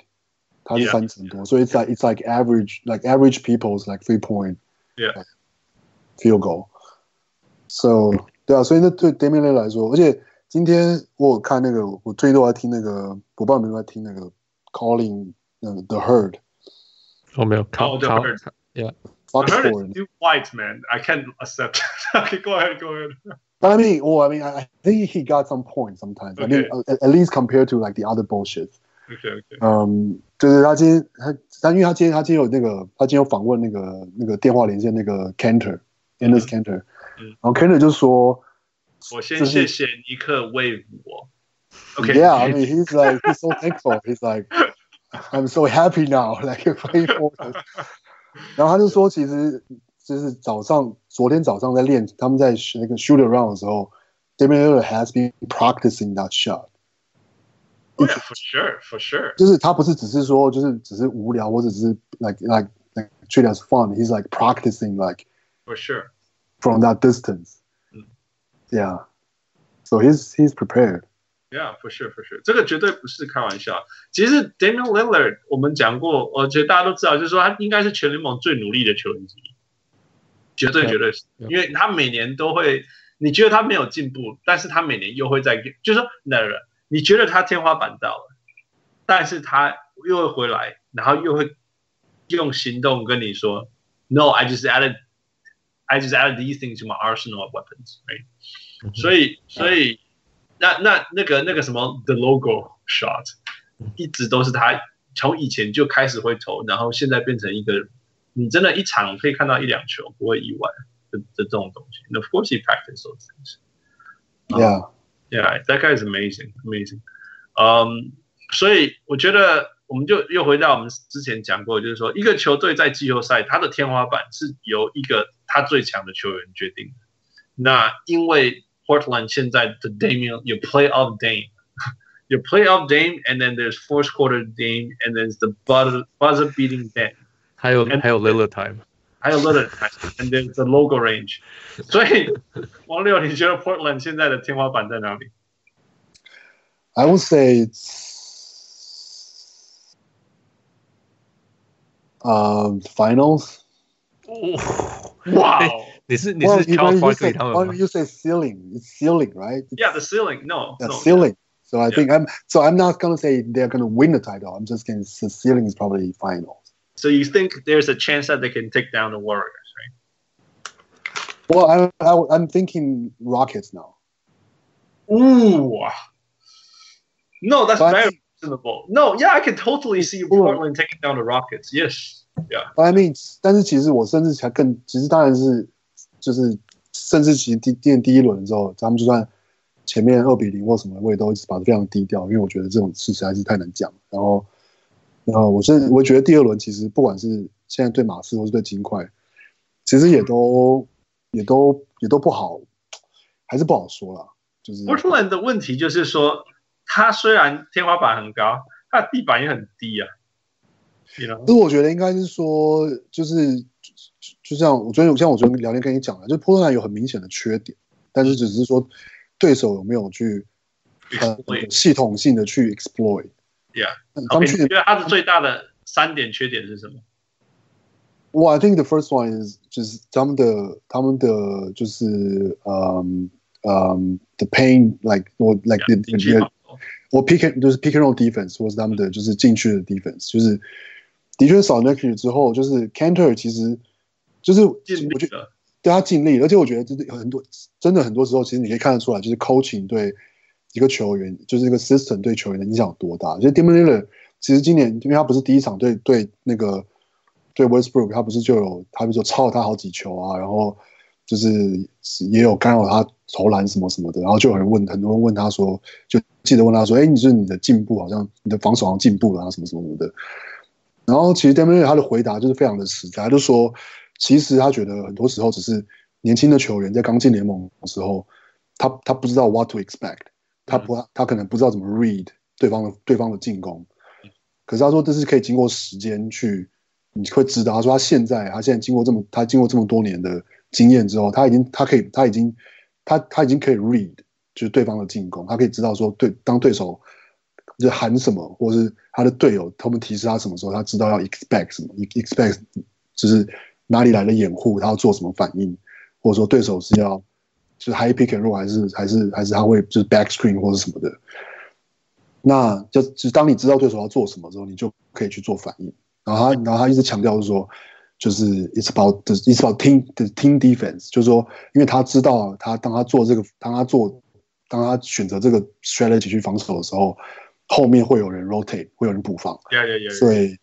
它是三成多，所以 it's like it's like average like average people's like three point yeah field goal。So 对啊，所以那对 Damian Lillard 来说，而且。今天我有看那个，我最多在听那个，我不知道你们有没有在听那个 Calling 那个 The Herd。我没有看。Oh, The Herd. Yeah. The Herd is too white, man. I can't accept. okay, go ahead, go ahead. But I mean, well, I mean, I think he got some points sometimes. Okay. I mean, at, at least compared to like the other bullshit. 嗯，就是他今天他，他因为他今天他今天有那个，他今天有访问那个那个电话连线那个 Cantor，Enes Cantor，然后 Cantor 就说。我先谢谢尼克为我。Okay. Yeah, I mean, he's like he's so thankful. He's like, I'm so happy now. Like for us. 然后他就说，其实就是早上昨天早上在练，他们在那个 shoot around 的时候，Damian Lillard has been practicing that shot. Oh, yeah, for sure, for sure. 就是他不是只是说就是只是无聊或者只是 like like like treat as fun. He's like practicing like for sure from that distance. Yeah, so he's he's prepared. Yeah, for sure, for sure. 这个绝对不是开玩笑。其实 Damian Lillard 我们讲过，而且大家都知道，就是说他应该是全联盟最努力的球员之一，绝对绝对是，yeah, yeah. 因为他每年都会，你觉得他没有进步，但是他每年又会在，就是说，那 你觉得他天花板到了，但是他又会回来，然后又会用行动跟你说，No, I just added. I just added these things to my arsenal of weapons, right? 所以，所以，那那那个那个什么，the logo shot，一直都是他从以前就开始会投，然后现在变成一个，你真的一场可以看到一两球，不会意外的的这种东西。And of course, he practiced those things. Yeah, yeah, that guy is amazing, amazing. Um, 所以我觉得。我们就又回到我们之前讲过，就是说，一个球队在季后赛，它的天花板是由一个他最强的球员决定的。那因为 Portland 现在的 Damian 有 Playoff Dame，有 Playoff Dame，and then there's fourth quarter Dame，and there's the buzzer buzzer beating Dame，还有还有 Lillard time， 还有 Lillard time，and there's the logo range。所以王六，你觉得 Portland 现在的天花板在哪里？I would say it's Um, finals. Wow. This is this is Charles Barkley. Why do you say ceiling? It's ceiling, right? It's, yeah, the ceiling. No, the no, ceiling. So I yeah. think I'm. So I'm not gonna say they're gonna win the title. I'm just gonna the ceiling is probably finals. So you think there's a chance that they can take down the Warriors, right? Well, I, I I'm thinking Rockets now. Ooh. No, that's but very reasonable. No, yeah, I can totally see Portland taking down the Rockets. Yes, yeah. I mean，但是其实我甚至才更，其实当然是就是，甚至其实第第第一轮的时候，他们就算前面二比零或什么，我也都一直把它非常低调，因为我觉得这种事实在是太难讲。然后， 然后我是我觉得第二轮其实不管是现在对马刺或是对金块，其实也都也都也都不好，还是不好说啦。就是 Portland 的问题就是说。他虽然天花板很高，他的地板也很低啊。其实我觉得应该是说，就是就像我昨天像我昨天聊天跟你讲的，就是波特兰有很明显的缺点，但是只是说对手有没有去呃系统性的去 exploit。Yeah，他们去，因为他的最大的三点缺点是什么？Well, I think the first one is 就是他们的他们的就是嗯嗯 the pain like or like the, 我 pick 就是 pick and roll defense 或是他们的就是禁区的 defense，就是的确少 Nurkic 之后，就是 Kanter 其实就是我觉得对他尽力，而且我觉得就是有很多真的很多时候，其实你可以看得出来，就是 coaching 对一个球员，就是一个 system 对球员的影响有多大。就 Damian Lillard 其实今年因为他不是第一场对对那个对 Westbrook，他不是就有他比如说超了他好几球啊，然后就是也有干扰他投篮什么什么的，然后就有人问很多人问他说就。记得问他说：“哎，你是你的进步好像你的防守好像进步了啊，什么什么什么的。”然后其实 Damian 他的回答就是非常的实在，他就说：“其实他觉得很多时候只是年轻的球员在刚进联盟的时候，他他不知道 what to expect，他不他可能不知道怎么 read 对方的对方的进攻。可是他说这是可以经过时间去，你会知道。他说他现在他现在经过这么他经过这么多年的经验之后，他已经他可以他已经他他已经可以 read。”就是对方的进攻，他可以知道说对，当对手就喊什么，或是他的队友他们提示他什么时候，他知道要 expect 什么，expect 就是哪里来的掩护，他要做什么反应，或者说对手是要就是 high pick and roll 还是还是还是他会就是 back screen 或者什么的，那就就当你知道对手要做什么之后，你就可以去做反应。然后他然后他一直强调是说，就是 it's about it's about team the team defense，就是说，因为他知道他当他做这个，当他做。当他选择这个 strategy 去防守的时候，后面会有人 rotate，会有人补防。Yeah, yeah, yeah, yeah. 所以，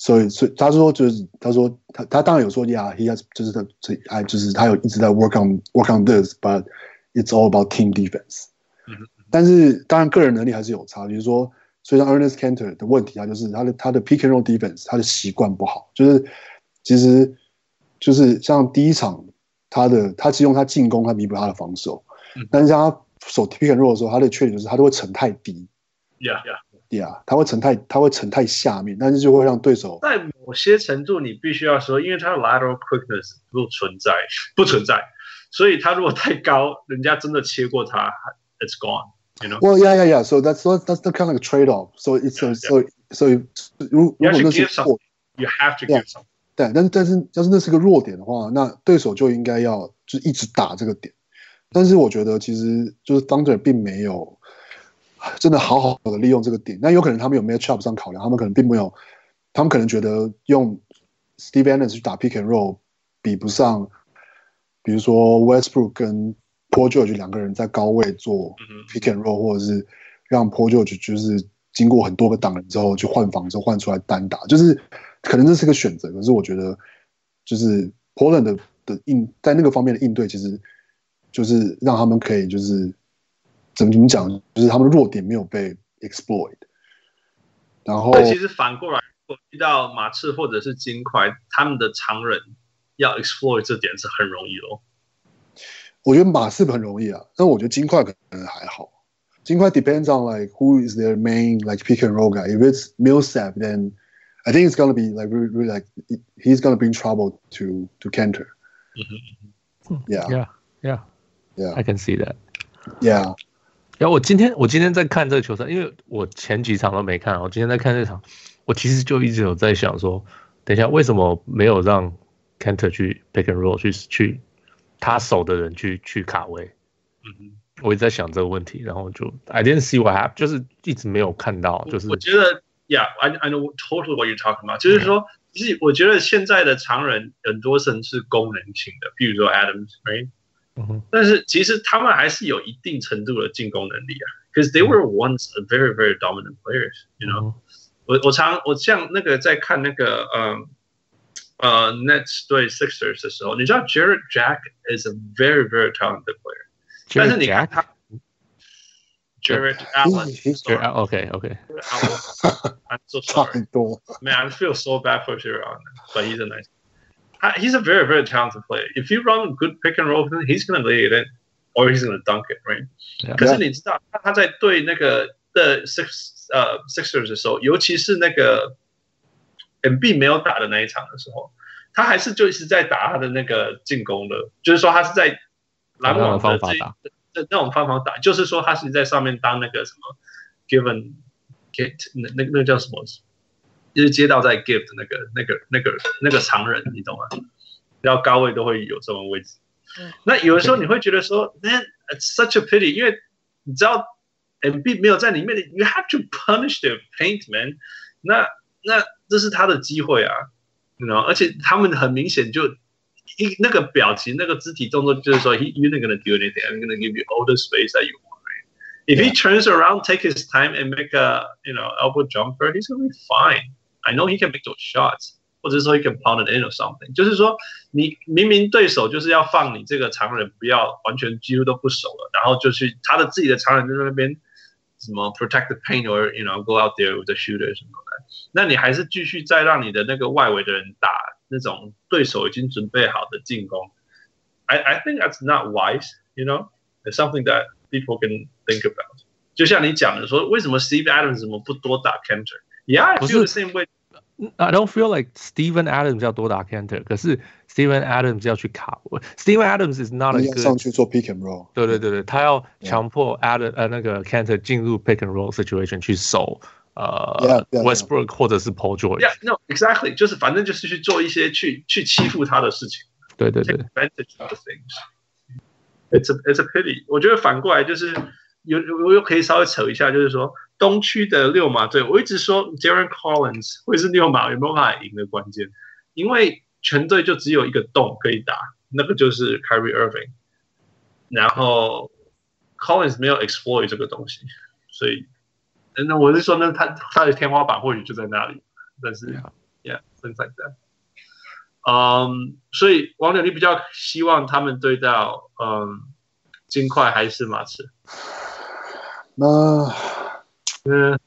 所以，所以他说就是他说他他当然有说，Yeah，he has 就是他这哎就是他有一直在 work on work on this，but it's all about team defense。嗯。但是当然个人能力还是有差，比如说，所以像 Ernest Canter 的问题，他就是他的他的 pick and roll defense，他的习惯不好，就是其实就是像第一场他的他其实用他进攻，他弥补他的防守，嗯、但是像他。手 pick and roll 的时候，他的缺点就是他都会沉太低。Yeah, yeah, yeah，他会沉太，他会沉太下面，但是就会让对手在某些程度，你必须要说，因为他的 lateral quickness 不存在，不存在，所以他如果太高，人家真的切过他，it's gone。You know? Well, yeah, yeah, yeah. So that's that's the kind of trade off. So it's so so so 如如果那是弱，you have to give something.。对，但是但是要是那是个弱点的话，那对手就应该要就一直打这个点。但是我觉得，其实就是 Thunder 并没有真的好好的利用这个点。那有可能他们有 matchup 上考量，他们可能并没有，他们可能觉得用 Steve Adams 去打 pick and roll 比不上，比如说 Westbrook 跟 Paul George 两个人在高位做 pick and roll，或者是让 Paul George 就是经过很多个挡人之后去换防之后换出来单打，就是可能这是个选择。可是我觉得，就是 Portland 的的应在那个方面的应对，其实。就是让他们可以，就是怎么怎么讲，就是他们的弱点没有被 exploit。然后，其实反过来，如果遇到马刺或者是金块，他们的常人要 exploit 这点是很容易哦。我觉得马刺很容易啊，但我觉得金块可能还好。金块 depends on like who is their main like pick and roll guy. If it's Millsap, then I think it's gonna be like really, really like he's gonna bring trouble to to Kanter. Yeah, yeah, yeah. Yeah, I can see that. Yeah. 然后我今天我今天在看这个球赛，因为我前几场都没看，我今天在看这场，我其实就一直有在想说，等一下为什么没有让 Cantor 去 pick and roll 去去他守的人去去卡位？嗯哼，我一直在想这个问题，然后就 I didn't see what happened，就是一直没有看到，就是我觉得，Yeah，I I know totally what you're talking about，就是说，其实我觉得现在的常人很多甚至是功能性的，比如说 Adams，right？但是其实他们还是有一定程度的进攻能力啊，because they were once a very very dominant players，you know。我我常我像那个在看那个呃呃 Nets 对 Sixers 的时候，你知道 Jarrett Jack is a very very talented player，但是你看他 Jarrett Allen，OK OK，I'm so sorry，man I feel so bad for Jarrett Allen，but he's a nice。 he's a very, very talented player. If you run a good pick and roll, he's gonna lay it in, or he's gonna dunk it, right? Yeah. 可是你知道，他在对那个的 Six 呃 Sixers 的时候，尤其是那个 MB 没有打的那一场的时候，他还是就一直在打他的那个进攻的，就是说他是在篮网的这这那种方法打，就是说他是在上面当那个什么 given get 那那那个叫什么？ 就是接到在 give 的那个那个那个那个长人，你懂吗？比较高位都会有这种位置。那有的时候你会觉得说，Man, it's such a pity，因为你知道 Embiid 没有在里面的，you have to punish the paint man 那。那那这是他的机会啊，你知道？而且他们很明显就一那个表情、那个肢体动作，就是说，he you're not gonna do anything. I'm gonna give you all the space that you want. If he turns around, take his time and make a you know elbow jumper, he's gonna be fine. I know he can make those shots. 或者说 he can pound it in or something，就是说你明明对手就是要放你这个长人，不要完全几乎都不守了，然后就去他的自己的长人就在那边什么 protect the paint or you know go out there with the shooter 什么的，那你还是继续再让你的那个外围的人打那种对手已经准备好的进攻。I I think that's not wise, you know, it's something that people can think about。就像你讲的说，为什么 Steve Adams 怎么不多打 Kanter？Yeah, I feel the same way。I don't feel like Steven Adams 要多打 Kanter，可是 Steven Adams 要去卡我。Steven Adams is not a good 上去做 pick and roll。对对对对，他要强迫 Adam 呃那个 Kanter 进入 pick and roll situation 去守呃 yeah, yeah, Westbrook yeah. 或者是 Paul George。Yeah, no, exactly，就是反正就是去做一些去去欺负他的事情。对对对。Take advantage of the things. It's a it's a pity。我觉得反过来就是 有我又可以稍微扯一下，就是说。东区的六马队，我一直说 Darren Collins 会是六马有没有办法赢的关键，因为全队就只有一个洞可以打，那个就是 Kyrie Irving，然后 Collins 没有 exploit 这个东西，所以那我是说呢，他他的天花板或许就在那里，但是 Yeah，things like that。嗯，所以王者，你比较希望他们对到嗯金块还是马刺？那、uh。嗯，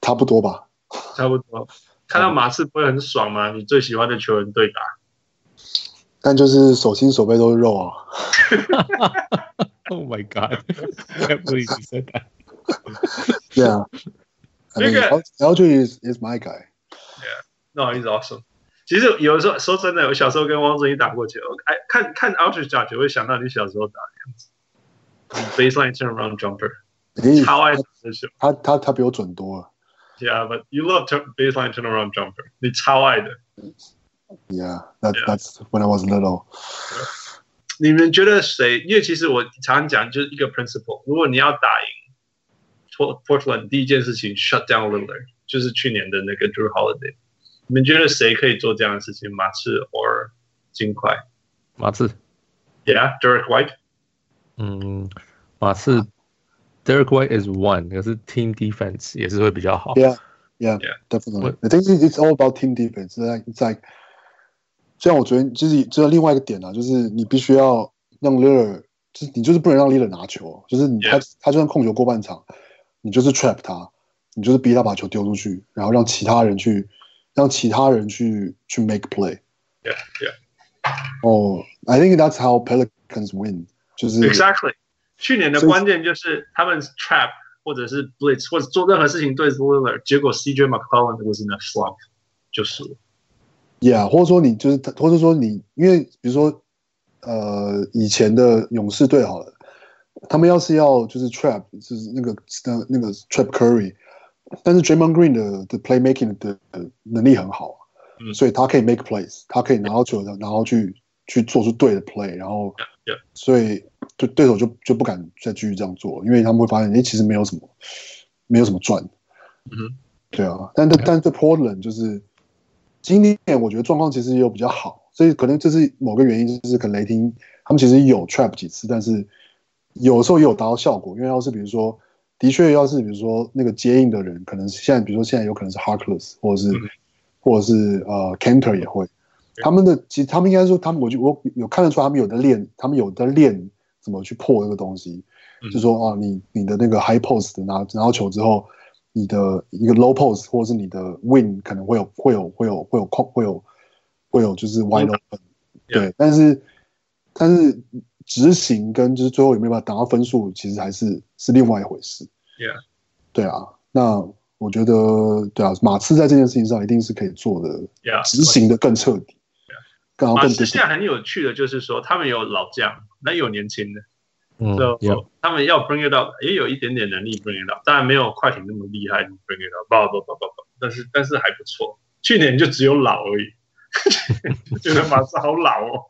差不多吧。差不多，看到马刺不会很爽吗？你最喜欢的球员对打，但就是手心手背都是肉啊。Oh my god! I can't believe you said that. Yeah. I mean, LJ is is my guy. Yeah. No, he's awesome. 其实有的时候说真的，我小时候跟汪正一打过球，哎，看看 LJ 打球会想到你小时候打的样子，baseline turnaround jumper。超爱他他他比我准多了。Yeah, but you love baseline turnaround jumper。你超爱的。Yeah, that that's when I was little。你们觉得谁？因为其实我常常讲就是一个 principle。如果你要打赢 Portland，第一件事情 shut down Lillard，就是去年的那个 Drew Holiday。你们觉得谁可以做这样的事情？马刺 or 金块？马刺。Yeah, Derek White。嗯，马刺。 Derek White is one，可是 team defense 也是会比较好。Yeah, yeah, yeah, definitely. I think it's all about team defense. Like, it's like，像我昨天就是知道另外一个点啊，就是你必须要让 Lillard，就是你就是不能让 Lillard 拿球，就是你他 Yeah. 他就算控球过半场，你就是 trap 他，你就是逼他把球丢出去，然后让其他人去让其他人去去 make play。Yeah, yeah. 哦、oh,，I think that's how Pelicans win，就是 Exactly. 去年的关键就是他们 trap 或者是 blitz 或者做任何事情对 Lillard，结果 CJ McCollum was in a slump 就是了。Yeah，或者说你就是，或者说你，因为比如说，呃，以前的勇士队好了，他们要是要就是 trap，就是那个那那个 trap Curry，但是 Draymond Green 的的 playmaking 的能力很好，嗯，所以他可以 make plays，他可以拿到球的，然后去去做出对的 play，然后，yeah, yeah. 所以。对对手就就不敢再继续这样做，因为他们会发现，哎，其实没有什么，没有什么赚。嗯，对啊，但但但这 Portland 就是今年我觉得状况其实也有比较好，所以可能这是某个原因，就是可能雷霆他们其实有 trap 几次，但是有时候也有达到效果。因为要是比如说，的确要是比如说那个接应的人，可能现在比如说现在有可能是 Harkless 或者是、嗯、或者是呃 Canter 也会，他们的其实他们应该说他们我就我有看得出他们有的练，他们有的练。怎么去破这个东西？嗯、就说啊，你你的那个 high post 拿拿到球之后，你的一个 low post 或者是你的 wing 可能会有会有会有会有空会有会有就是 wide open，、嗯、对，嗯、但是但是执行跟就是最后有没有办法达到分数，其实还是是另外一回事。Yeah. 对啊，那我觉得对啊，马刺在这件事情上一定是可以做的，执行的更彻底。马刺现在很有趣的就是说，他们有老将。那有年轻的，嗯，所以他们要 bring it up，也有一点点能力 bring it up，当然没有快艇那么厉害，bring it up，不不不不不，但是但是还不错。去年就只有老而已，觉得马刺好老哦。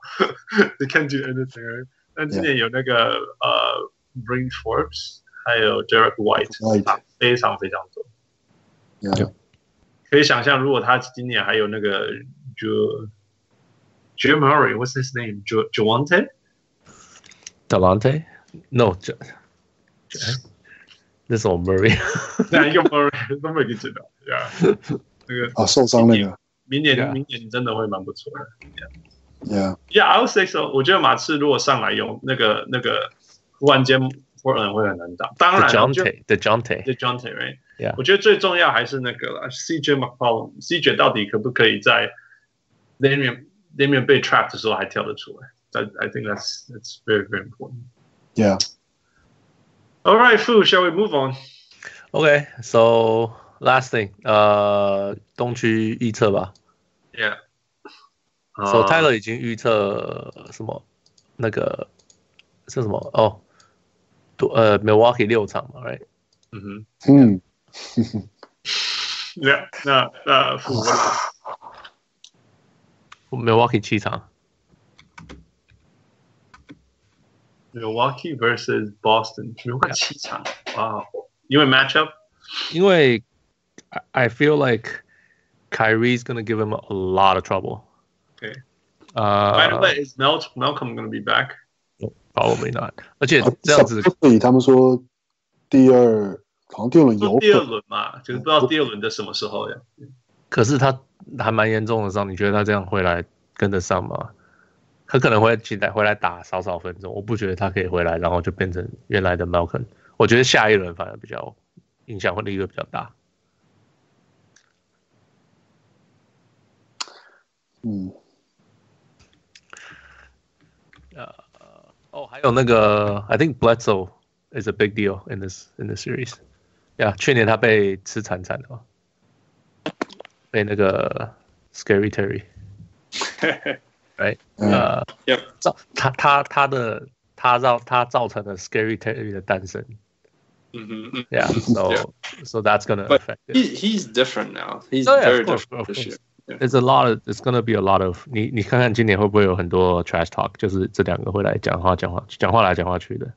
你看今年的整个，但今年有那个 Yeah. 呃 Bryn Forbes，还有 Derek White，啊，非常非常多。Yeah. 可以想象，如果他今年还有那个 Jo Joe Murray，What's his name？Jo Javante？Davante？No，那是我 Murray，那用 Murray 都没知道呀。那个啊，受伤那个，明年明年真的会蛮不错的。Yeah，Yeah，I would say so。我觉得马刺如果上来用那个那个，忽然间 Portland 会很难打。当然，Dejounte，Dejounte，Dejounte，right？Yeah，我觉得最重要还是那个了，CJ McCollum，CJ 到底可不可以在 Damian Damian 被 trap 的时候还跳得出来？I I think that's that's very very important. Yeah. All right, Fu, shall we move on? Okay, so last thing, 呃，东区预测吧。Yeah. So Tyler 已经预测什么？那个是什么？哦，多呃，Milwaukee 六场嘛，right？嗯哼，嗯。Yeah，那那 Fu。 Milwaukee 七场。Milwaukee versus Boston，如果七场，哇！因为 matchup，因为 I feel like Kyrie's gonna give him a lot of trouble. Okay. Uh, by the way, is Mel Malcolm gonna be back? Probably not. 而且这样子，所以他们说第二，好像第二轮有第二轮嘛，就是不知道第二轮的什么时候呀。 可是他还蛮严重的伤，你觉得他这样回来跟得上吗？他可能会期待回来打少少分钟，我不觉得他可以回来，然后就变成原来的 Malcolm。我觉得下一轮反而比较影响会力会比较大。嗯，呃，哦，还有那个，I think Bledsoe is a big deal in this in the series。呀，去年他被吃惨惨的，被那个 Scary Terry。哎，呃，造他他他的他造他造成了 Scary Terry 的诞生。嗯哼嗯，Yeah，so so that's gonna affect. He he's different now. He's very different this year. It's a lot of. It's gonna be a lot of. 你你看看今年会不会有很多 trash talk？就是这两个会来讲话讲话讲话来讲话去的。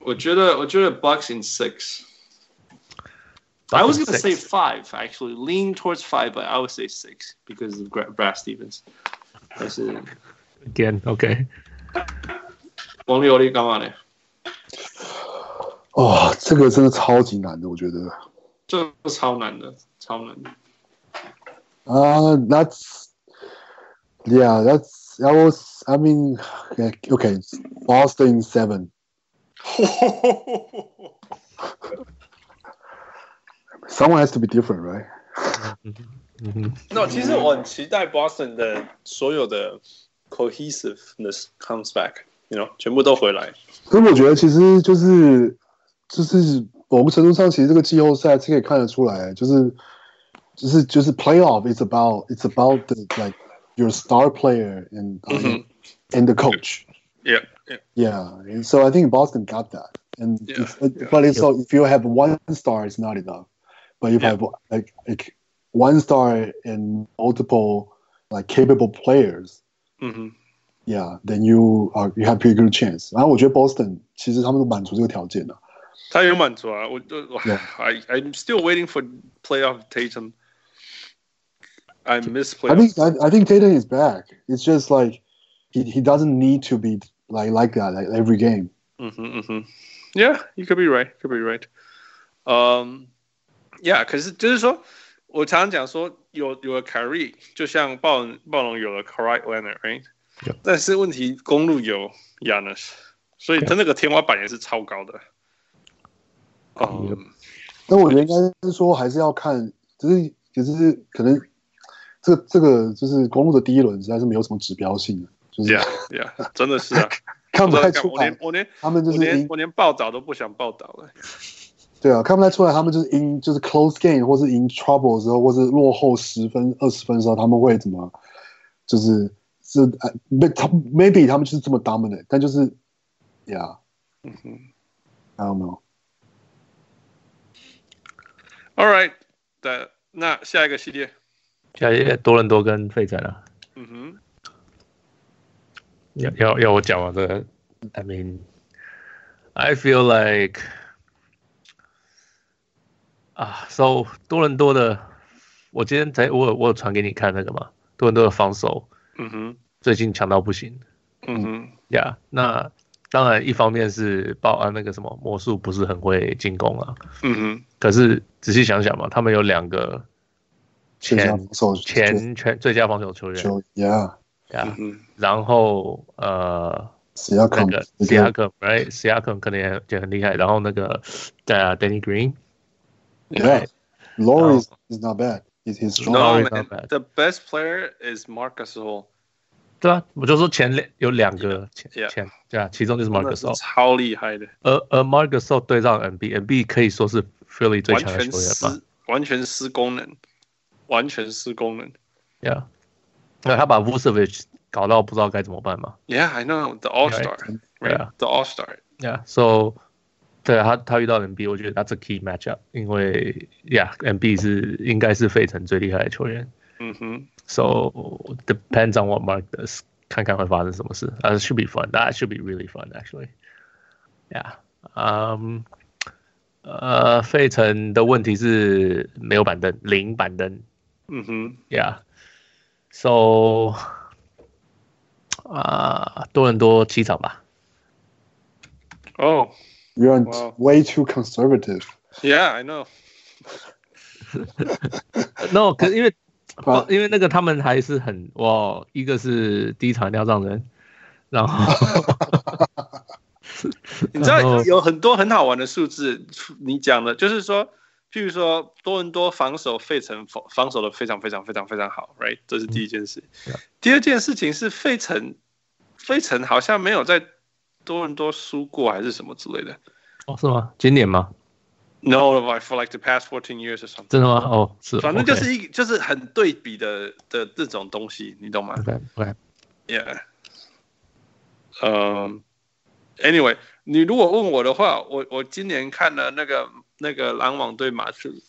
我觉得我觉得 Bucks in six. I was gonna say five actually, lean towards five, but I would say six because of Brad Stevens. 但是 again OK，王力，王力干嘛呢？哇，这个真的超级难的，我觉得。这个超难的，超难的。啊、uh,，That's yeah, that's that was. I mean, okay, Boston seven. Someone has to be different, right? No，其实我很期待 Boston 的所有的 cohesiveness comes back，you know，全部都回来。可是我觉得其实就是就是某个程度上，其实这个季后赛是可以看得出来，就是就是就是 playoff is about it's about the like your star player and um, mm -hmm. and the coach. Yeah, yeah, yeah. And so I think Boston got that. And yeah, if, yeah. but it's so if you have one star, it's not enough. But if you have like like one star and multiple like capable players, mm-hmm. yeah, then you are you have pretty good chance. 然后我觉得 Boston 其实他们都满足这个条件的。他有满足啊，我我 I I'm still waiting for playoff Tatum. I miss playoff. I think I, I think Tatum is back. It's just like he he doesn't need to be like like that like every game. Mm-hmm, mm-hmm. Yeah, you could be right. Could be right. Um, yeah，可是就是说。我常常讲说有有了凯瑞，就像暴龙暴龙有了 Kawhi Leonard，right？但是问题公路有 Giannis，所以他那个天花板也是超高的。嗯，那我觉得应该是说还是要看，就是就是可能这这个就是公路的第一轮实在是没有什么指标性的，就是 yeah yeah 真的是啊，看不太出来。我连我连他们就是我连我连报道都不想报道了。对啊，看不太出来，他们就是 in 就是 close game 或是 in trouble 的时候，或是落后十分、二十分的时候，他们会怎么，就是是呃，没他 maybe 他们就是这么 dominant，但就是，yeah，嗯哼，I don't know。All right，that 那下一个系列，下一个多伦多跟费城啊。嗯哼，要要要我讲吗？这个，I mean, I feel like 啊，so 多伦多的，我今天才我有我有传给你看那个嘛，多伦多的防守，嗯哼，最近强到不行。嗯哼，呀，yeah, 那当然一方面是报啊那个什么魔术不是很会进攻啊。嗯哼，可是仔细想想嘛，他们有两个。前前全最佳防守球员，Yeah，呀，然后呃，那个 Siakam，Right，Siakam 可能也也很厉害，然后那个对啊，Danny Green，Yeah，Lauri is not bad，He's he's strong，The best player is Marc Gasol，对啊，我就说前两有两个前前对啊，其中就是 Marc Gasol，超厉害的，而而 Marc Gasol 对上 NB，NB 可以说是 Philly 最强的球员吧，完全失功能。完全失功能，Yeah，那他把 Vucevic 搞到不知道该怎么办嘛？Yeah，I know the All Star，Yeah，the All Star，Yeah，So， 对啊，他他遇到 MB，我觉得 That's a key matchup，因为 Yeah，MB 是应该是费城最厉害的球员，嗯哼，So depends on what Mark does，看看会发生什么事，啊，should be fun，that should be really fun actually. Yeah. Um.，呃，费城的问题是没有板凳，零板凳。嗯哼，Yeah，So，啊，多伦多七场吧。Oh, you're way too conservative. Yeah, I know. No，可是因为，因为那个他们还是很哇，一个是第一场要让人，然后，你知道有很多很好玩的数字，你讲的，就是说。譬如说，多伦多防守费城防防守的非常非常非常非常好，right？这是第一件事。嗯、第二件事情是费城，费城好像没有在多伦多输过，还是什么之类的。哦，是吗？今年吗？No，I feel like the past fourteen years or something。真的吗？哦，是。反正就是一.就是很对比的的这种东西，你懂吗？OK，OK。Yeah。嗯。Anyway，你如果问我的话，我我今年看了那个。那个篮网对马刺，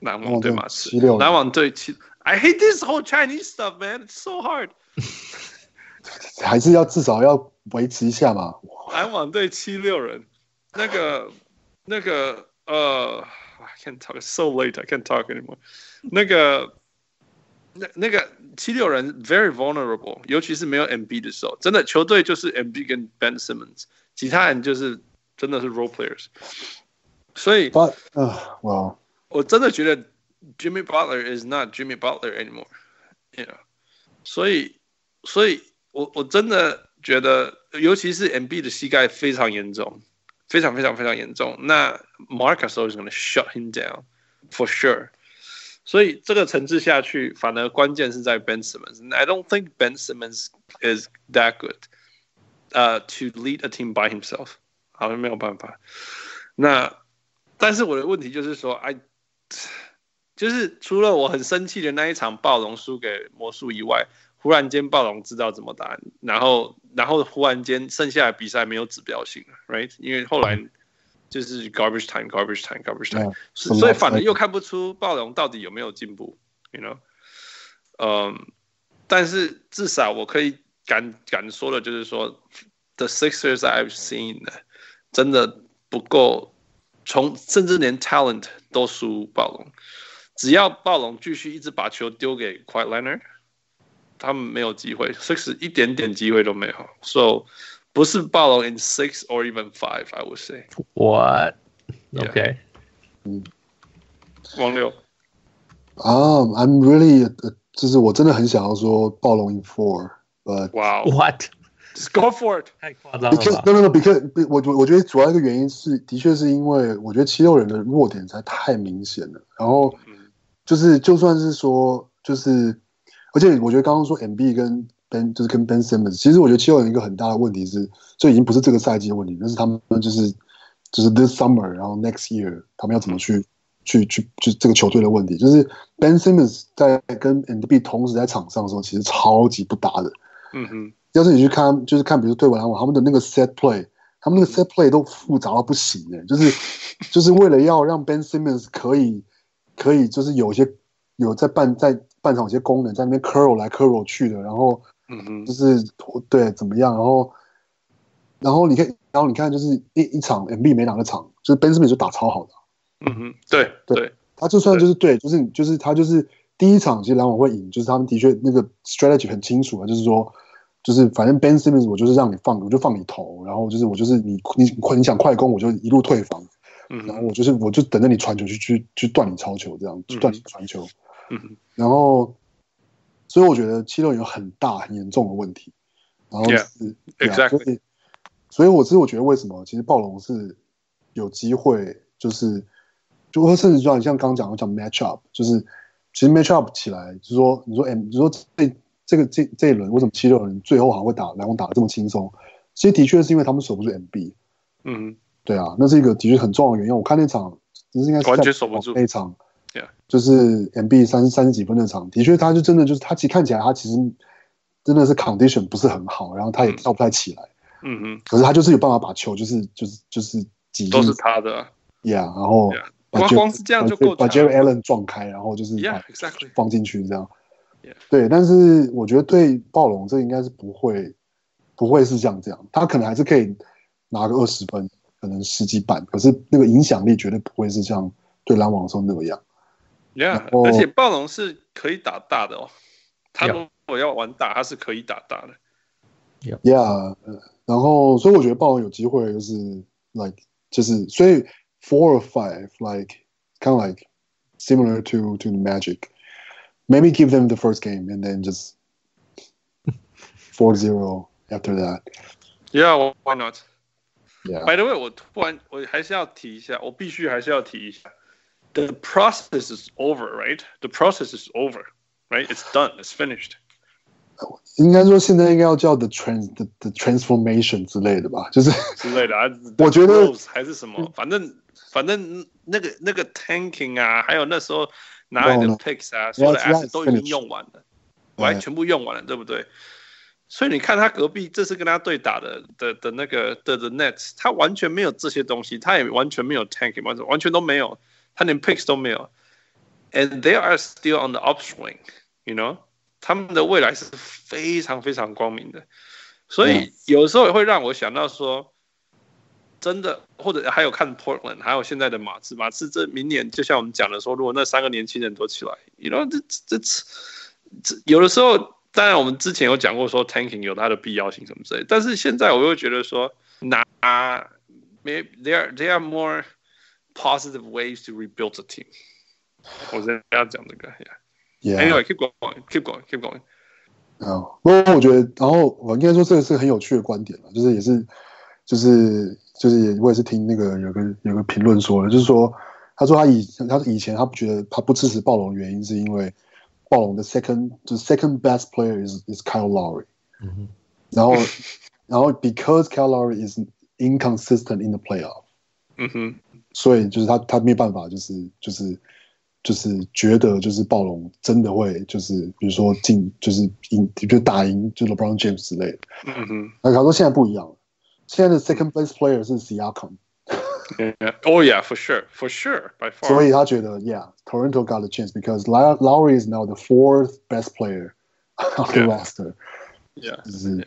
篮网对马刺，篮网对七。I hate this whole Chinese stuff, man. It's so hard. 还是要至少要维持一下嘛。篮网队七六人，那个那个呃，I can't talk. So late. I can't talk anymore. 那个那那个七六人 very vulnerable，尤其是没有 MB 的时候，真的球队就是 MB 跟 Ben Simmons，其他人就是真的是 role players。所以，呃，哇，well, 我真的觉得 Jimmy Butler is not Jimmy Butler anymore，you know，所以，所以我我真的觉得，尤其是 MB 的膝盖非常严重，非常非常非常严重。那 Marc Gasol is gonna shut him down for sure。所以这个层次下去，反而关键是在 Ben Simmons。I don't think Ben Simmons is that good，呃、uh,，to lead a team by himself，好像没有办法。那但是我的问题就是说，，I，就是除了我很生气的那一场暴龙输给魔术以外，忽然间暴龙知道怎么打，然后然后忽然间剩下的比赛没有指标性了，right？因为后来就是 garbage time，garbage time，garbage time，, time 所以反而又看不出暴龙到底有没有进步，you know？嗯，但是至少我可以敢敢说的就是说，the Sixers I've seen 真的不够。从甚至连 talent 都输暴龙，只要暴龙继续一直把球丢给 Quiet Leonard，他们没有机会，Six 一点点机会都没有。So 不是暴龙 in six or even five，I would say。What？OK？嗯，王六。啊、um,，I'm really，就是我真的很想要说暴龙 in four，but wow what？Just go for it，太夸张了。Because no no no，because 我我我觉得主要一个原因是，的确是因为我觉得七六人的弱点才太明显了。然后就是就算是说，就是而且我觉得刚刚说 MB 跟 Ben 就是跟 Ben Simmons，其实我觉得七六人一个很大的问题是，就已经不是这个赛季的问题，那是他们就是就是 this summer，然后 next year 他们要怎么去去去就这个球队的问题，就是 Ben Simmons 在跟 MB 同时在场上的时候，其实超级不搭的。嗯哼。要是你去看，就是看，比如对篮网他们的那个 set play，他们那个 set play 都复杂到不行哎，就是就是为了要让 Ben Simmons 可以可以就是有一些有在半在半场有些功能在那边 curl 来 curl 去的，然后嗯哼，就是对怎么样，然后然后你看，然后你看就是一一场 MB 没哪个场，就是 Ben Simmons 就打超好的，嗯哼，对对对，他就算就是对，就是就是他就是第一场其实篮网会赢，就是他们的确那个 strategy 很清楚啊，就是说就是反正 Ben Simmons 我就是让你放，我就放你投，然后就是我就是你你你想快攻我就一路退防。嗯然后我就是，我就等着你传球去去去断你超球，这样去断你传球。嗯哼，然后，所以我觉得七六有很大很严重的问题。然后是 Yeah, 对啊 exactly. 所以，所以我是我觉得为什么其实暴龙是有机会，就是就会甚至说，你像刚刚讲的讲 match up，就是其实 match up 起来，就是说你说 M，就是说这这个这这一轮为什么七六人最后好像会打篮网打的这么轻松？其实的确是因为他们守不住 MB。嗯哼。对啊，那是一个的确很重要的原因。我看那场，这是应该是完全守不住那场 Yeah. 就是 MB 三三十几分的场，的确他就真的就是他其实看起来他其实真的是 condition 不是很好，然后他也跳不太起来，嗯嗯，可是他就是有办法把球就是就是就是挤进都是他的啊，Yeah，然后光光是这样就够把强 Jerry Allen 撞开，然后就是 Yeah, exactly. 放进去这样 Yeah. 对，但是我觉得对暴龙这应该是不会不会是这样这样，他可能还是可以拿个二十分。可能十几板，可是那个影响力绝对不会是像对篮网的时候那个样。Yeah，而且暴龙是可以打大的哦，他如果要玩大，他是可以打大的。Yeah，然后所以我觉得暴龙有机会就是 like 就是所以 four or five like kind of like similar to to the Magic, maybe give them the first game and then just four zero after that. Yeah, why not? Yeah. By the way，我突然我还是要提一下，我必须还是要提一下 ，The process is over, right? The process is over, right? It's done, it's finished. 应该说现在应该要叫 the trans the the transformation 之类的吧，就是之类的啊。我觉得 Rose 还是什么，反正反正那个那个 tanking 啊，还有那时候拿来的 No, no. picks 啊，所有的 That's- asset that's 都已经 finished. 用完了， Yeah. 完全部用完了，对不对？所以你看他隔壁这次跟他对打的的的那个的的 Nets，他完全没有这些东西，他也完全没有 tanking，完全完全都没有， 他连 picks 都没有，and they are still on the upswing，you know，他们的未来是非常非常光明的，所以有时候也会让我想到说，真的，或者还有看 Portland，还有现在的马刺，马刺这明年就像我们讲的说，如果那三个年轻人都起来，you know，这这这有的时候。当然，我们之前有讲过说 tanking 有它的必要性什么之类，但是现在我又觉得说，拿 maybe there are there are more positive ways to rebuild the team。我现在要讲这个 Yeah. ，Anyway，keep going，keep going，keep going。啊，不过我觉得，然后我应该说这个是很有趣的观点了，就是也是，就是就是也我也是听那个有个有个评论说的，就是说他说他以他以前他不觉得他不支持暴龙的原因是因为。暴龙的 second 就是 second best player is is Kyle Lowry，、嗯、然后然后 because Kyle Lowry is inconsistent in the playoff，嗯哼， 所以就是他他没办法就是就是就是觉得就是暴龙真的会就是比如说进就是赢就打赢就 LeBron James 之类的，嗯哼，那他说现在不一样了，现在的 second place player 是 Siakam。Yeah. Oh yeah, for sure, for sure, by far. 所以他觉得，Yeah, Toronto got a chance because Lowry is now the fourth best player on the Yeah. roster. Yeah. 就是，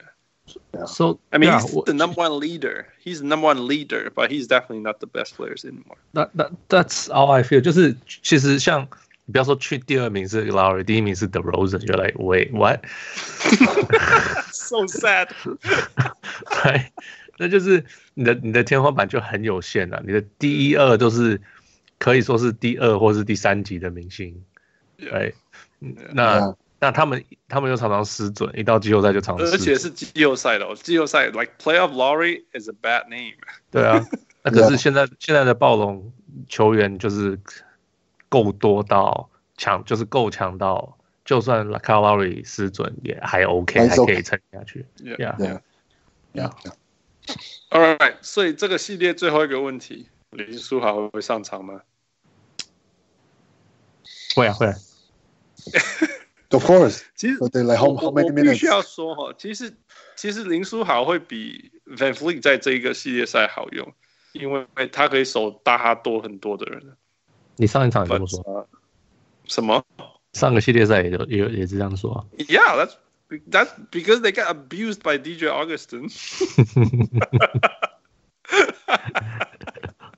So I mean, yeah, he's the number one leader. He's the number one leader, but he's definitely not the best players anymore. That that that's how I feel. 就是其实像你不要说去第二名是 Lowry，第一名是 DeRozan，就 like wait what？ so sad. 对，那就是你的你的天花板就很有限了。你的第一二都是可以说是第二或是第三级的明星，对，那 Yeah. 那他们他们又常常失准，一到季后赛就常常失准，而且是季后赛的哦，季后赛 like playoff Lowry is a bad name。对啊，那可是现在现在的暴龙球员就是够多到强，就是够强到，就算 Lowry 失准也还 OK，还可以撑下去。Yeah. Yeah. Yeah. Yeah. All right，所以这个系列最后一个问题，林书豪会上场吗？会啊会啊。Of course，其实对，来 how 我 how 我 many 必 minutes？须要说哈，其实其实林书豪会比 Van Fleet 在这一个系列赛好用，因为他可以守大他多很多的人。你上一场也这么说。 But, uh, 什么？上个系列赛也有也也是这样说。Yeah, that's that's because they got abused by DJ Augustin.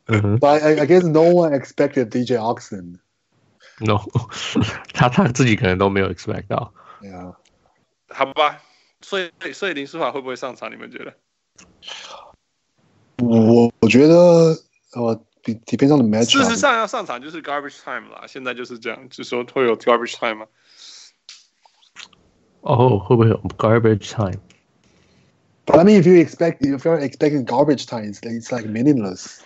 But I I guess no one expected DJ Augustin. No，他他自己可能都没有 expect 到。Yeah，好吧，所以所以林书法会不会上场？你们觉得？我我觉得呃，depends on the match。事实上要上场就是 garbage time 啦，现在就是这样，就是说会有 garbage time 吗？哦，会不会有 garbage time？But I mean, if you expect if you're expecting garbage time, it's it's like meaningless.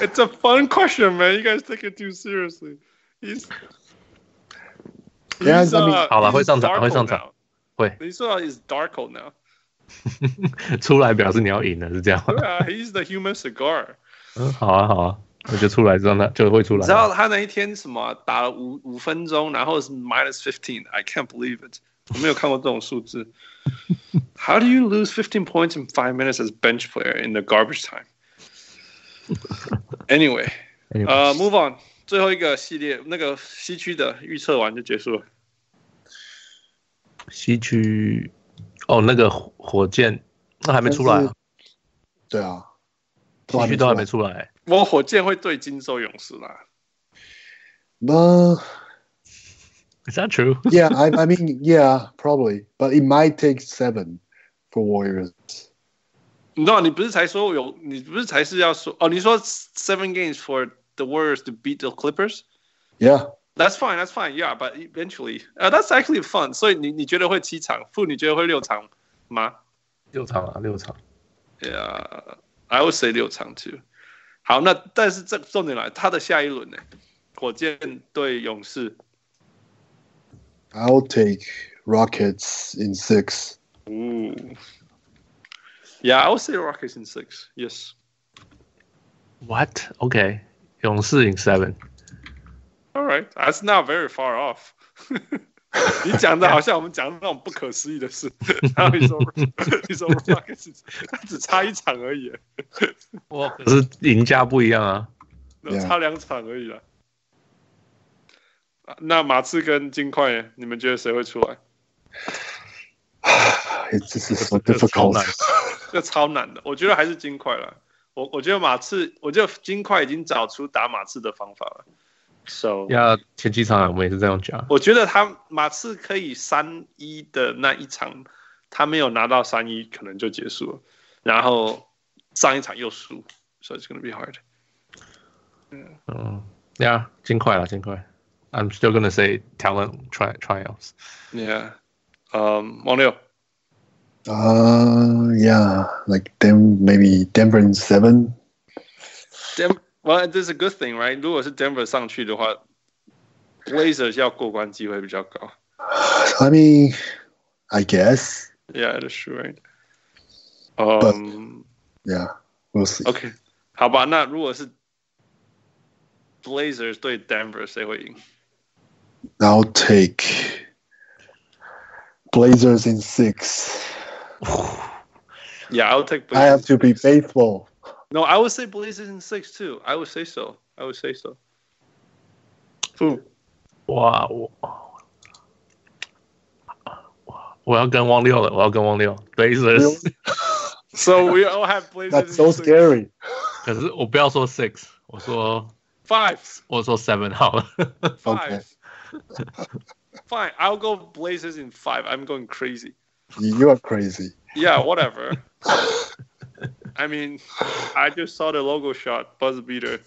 It's a fun question, man. You guys take it too seriously. He's, Yeah, he's, I mean- uh, 好了， he's 会上场， Darko 会上 now. 场，会你说 is Darko now？出来表示你要赢了，是这样吗？对啊，He's the human cigar。嗯，好啊，好啊，我就出来让他就会出来你知。道他那一天什么打了五五分钟，然后是 minus fifteen。I can't believe it。我没有看过这种数字。How do you lose fifteen points in five minutes as bench player in the garbage time? Anyway，Anyway 呃、m o v e on，最后一个系列那个西区的预测完就结束了。西区哦，那个火火箭那还没出来啊，对啊，西区都还没出来。我火箭会对金州勇士啦。那 Is that true? yeah, I I mean yeah, probably, but it might take seven for Warriors. 你知道你不是才说有，你不是才是要说哦？你说 seven games for the Warriors to beat the Clippers? Yeah, That's fine, that's fine, yeah. But eventually, 呃、that's actually fun. 所以你你觉得会七场？负你觉得会六场吗六场啊，六场。 ？Yeah, I would say 六场 too. 好，那但是这重点来，他的下一轮呢？火箭对勇士。 I'll take Rockets in six. Ooh. Yeah, I would say Rockets in six. Yes. What? Okay. 勇士 in seven。All right, that's not very far off. 你讲的好像我们讲的那种不可思议的事，然后你说你说 Rockets 他只差一场而已，哇，可是赢家不一样啊。差两场而已啦。那马刺跟金块，你们觉得谁会出来？This is so 这个超 difficult. 难这超难的，我觉得还是金块了。我我觉得马刺，我觉得金块已经找出打马刺的方法了。So 呀，前几场我们也是这样讲。我觉得他马刺可以三一的那一场，他没有拿到三一，可能就结束了。然后上一场又输，so it's gonna be hard。嗯，呀，金块了，金块。I'm still gonna say talent tri triumphs。Yeah，嗯，王六 Uh, yeah, like them maybe Denver in seven. Dem well this is a good thing right？如果是 Denver 上去的话，Blazers 要过关机会比较高。 I mean, I guess. Yeah, that's true, right？嗯、 Yeah, we'll see. OK，好吧，那如果是 Blazers 对 Denver，谁会赢？ I'll take Blazers in six. Yeah, I'll take. I have to be faithful. No, I would say Blazers in six too. I would say so. I would say so. Who? 哇，我我要跟汪六了，我要跟汪六 Blazers。 So we all have Blazers. That's in so six. scary. 可是我不要说 six，我说 Five. 我说 seven 好了。 Five. Fine. I'll go Blazers in five. I'm going crazy. You are crazy. Yeah, whatever. I mean, I just saw the logo shot, buzz beater.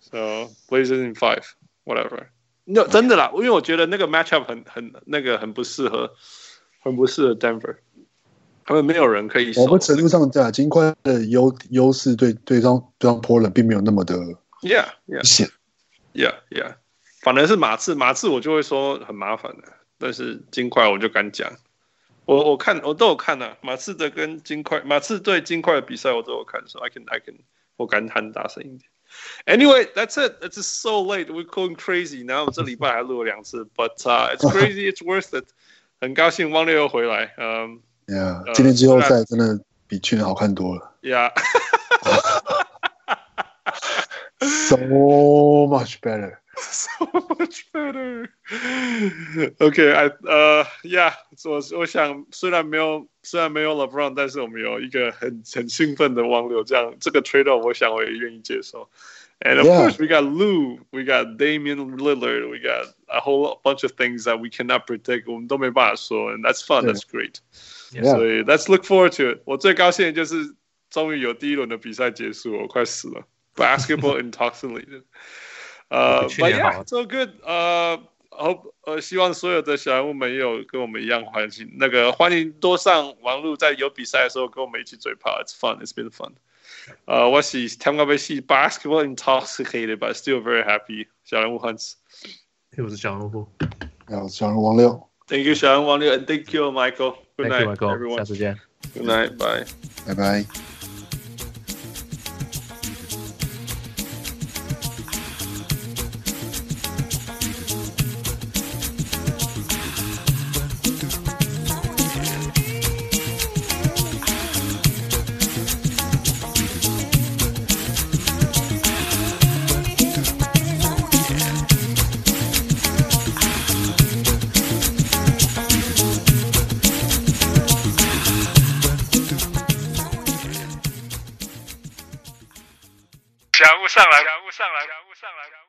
So Blazers in five, whatever. No，真的啦，因为我觉得那个 matchup 很很那个很不适合，很不适合 Denver。他们没有人可以守。某个程度上，在金块的优优势对对上对上 Portland 并没有那么的 Yeah, yeah, 显。 yeah, yeah. 反而是马刺，马刺我就会说很麻烦的，但是金块我就敢讲。 我我看我都有看啊，马刺的跟金块，马刺对金块的比赛我都有看，所以 I can I can 我敢喊大声一点。Anyway, that's it. It's so late. We're going crazy. 然后这礼拜还录了两次，But、uh, it's crazy. It's worth it. 很高兴汪六又回来。嗯、Yeah，呃今天季后赛真的比去年好看多了。Yeah. So much better. much better. Okay, I 呃、uh,，Yeah，我我想虽然没有虽然没有 LeBron，但是我们有一个很很兴奋的王流，这样这个 trade off 我想我也愿意接受。And of Yeah. course, we got Lou, we got Damian Lillard, we got a whole bunch of things that we cannot predict. 我们都没办法说，and that's fun, Yeah. that's great. Yeah. 所以 let's look forward to it. 我最高兴的就是终于有第一轮的比赛结束，我快死了。Basketball intoxicated. 呃、uh,，But 去年好 yeah, so good. 呃、uh,，hope 呃，希望所有的小人物们也有跟我们一样欢喜。那个欢迎多上网路，在有比赛的时候跟我们一起嘴炮。It's fun. It's been fun. 呃、uh,，我是听过被是 basketball intoxicated, but still very happy. 小人物 Hans，我是小人物。然后小人王六， Thank you，小人物王六，and thank you Michael. Good Thank night, you, Michael. everyone. 下次见。 Good night, bye. 拜拜。 上来感悟上来。感悟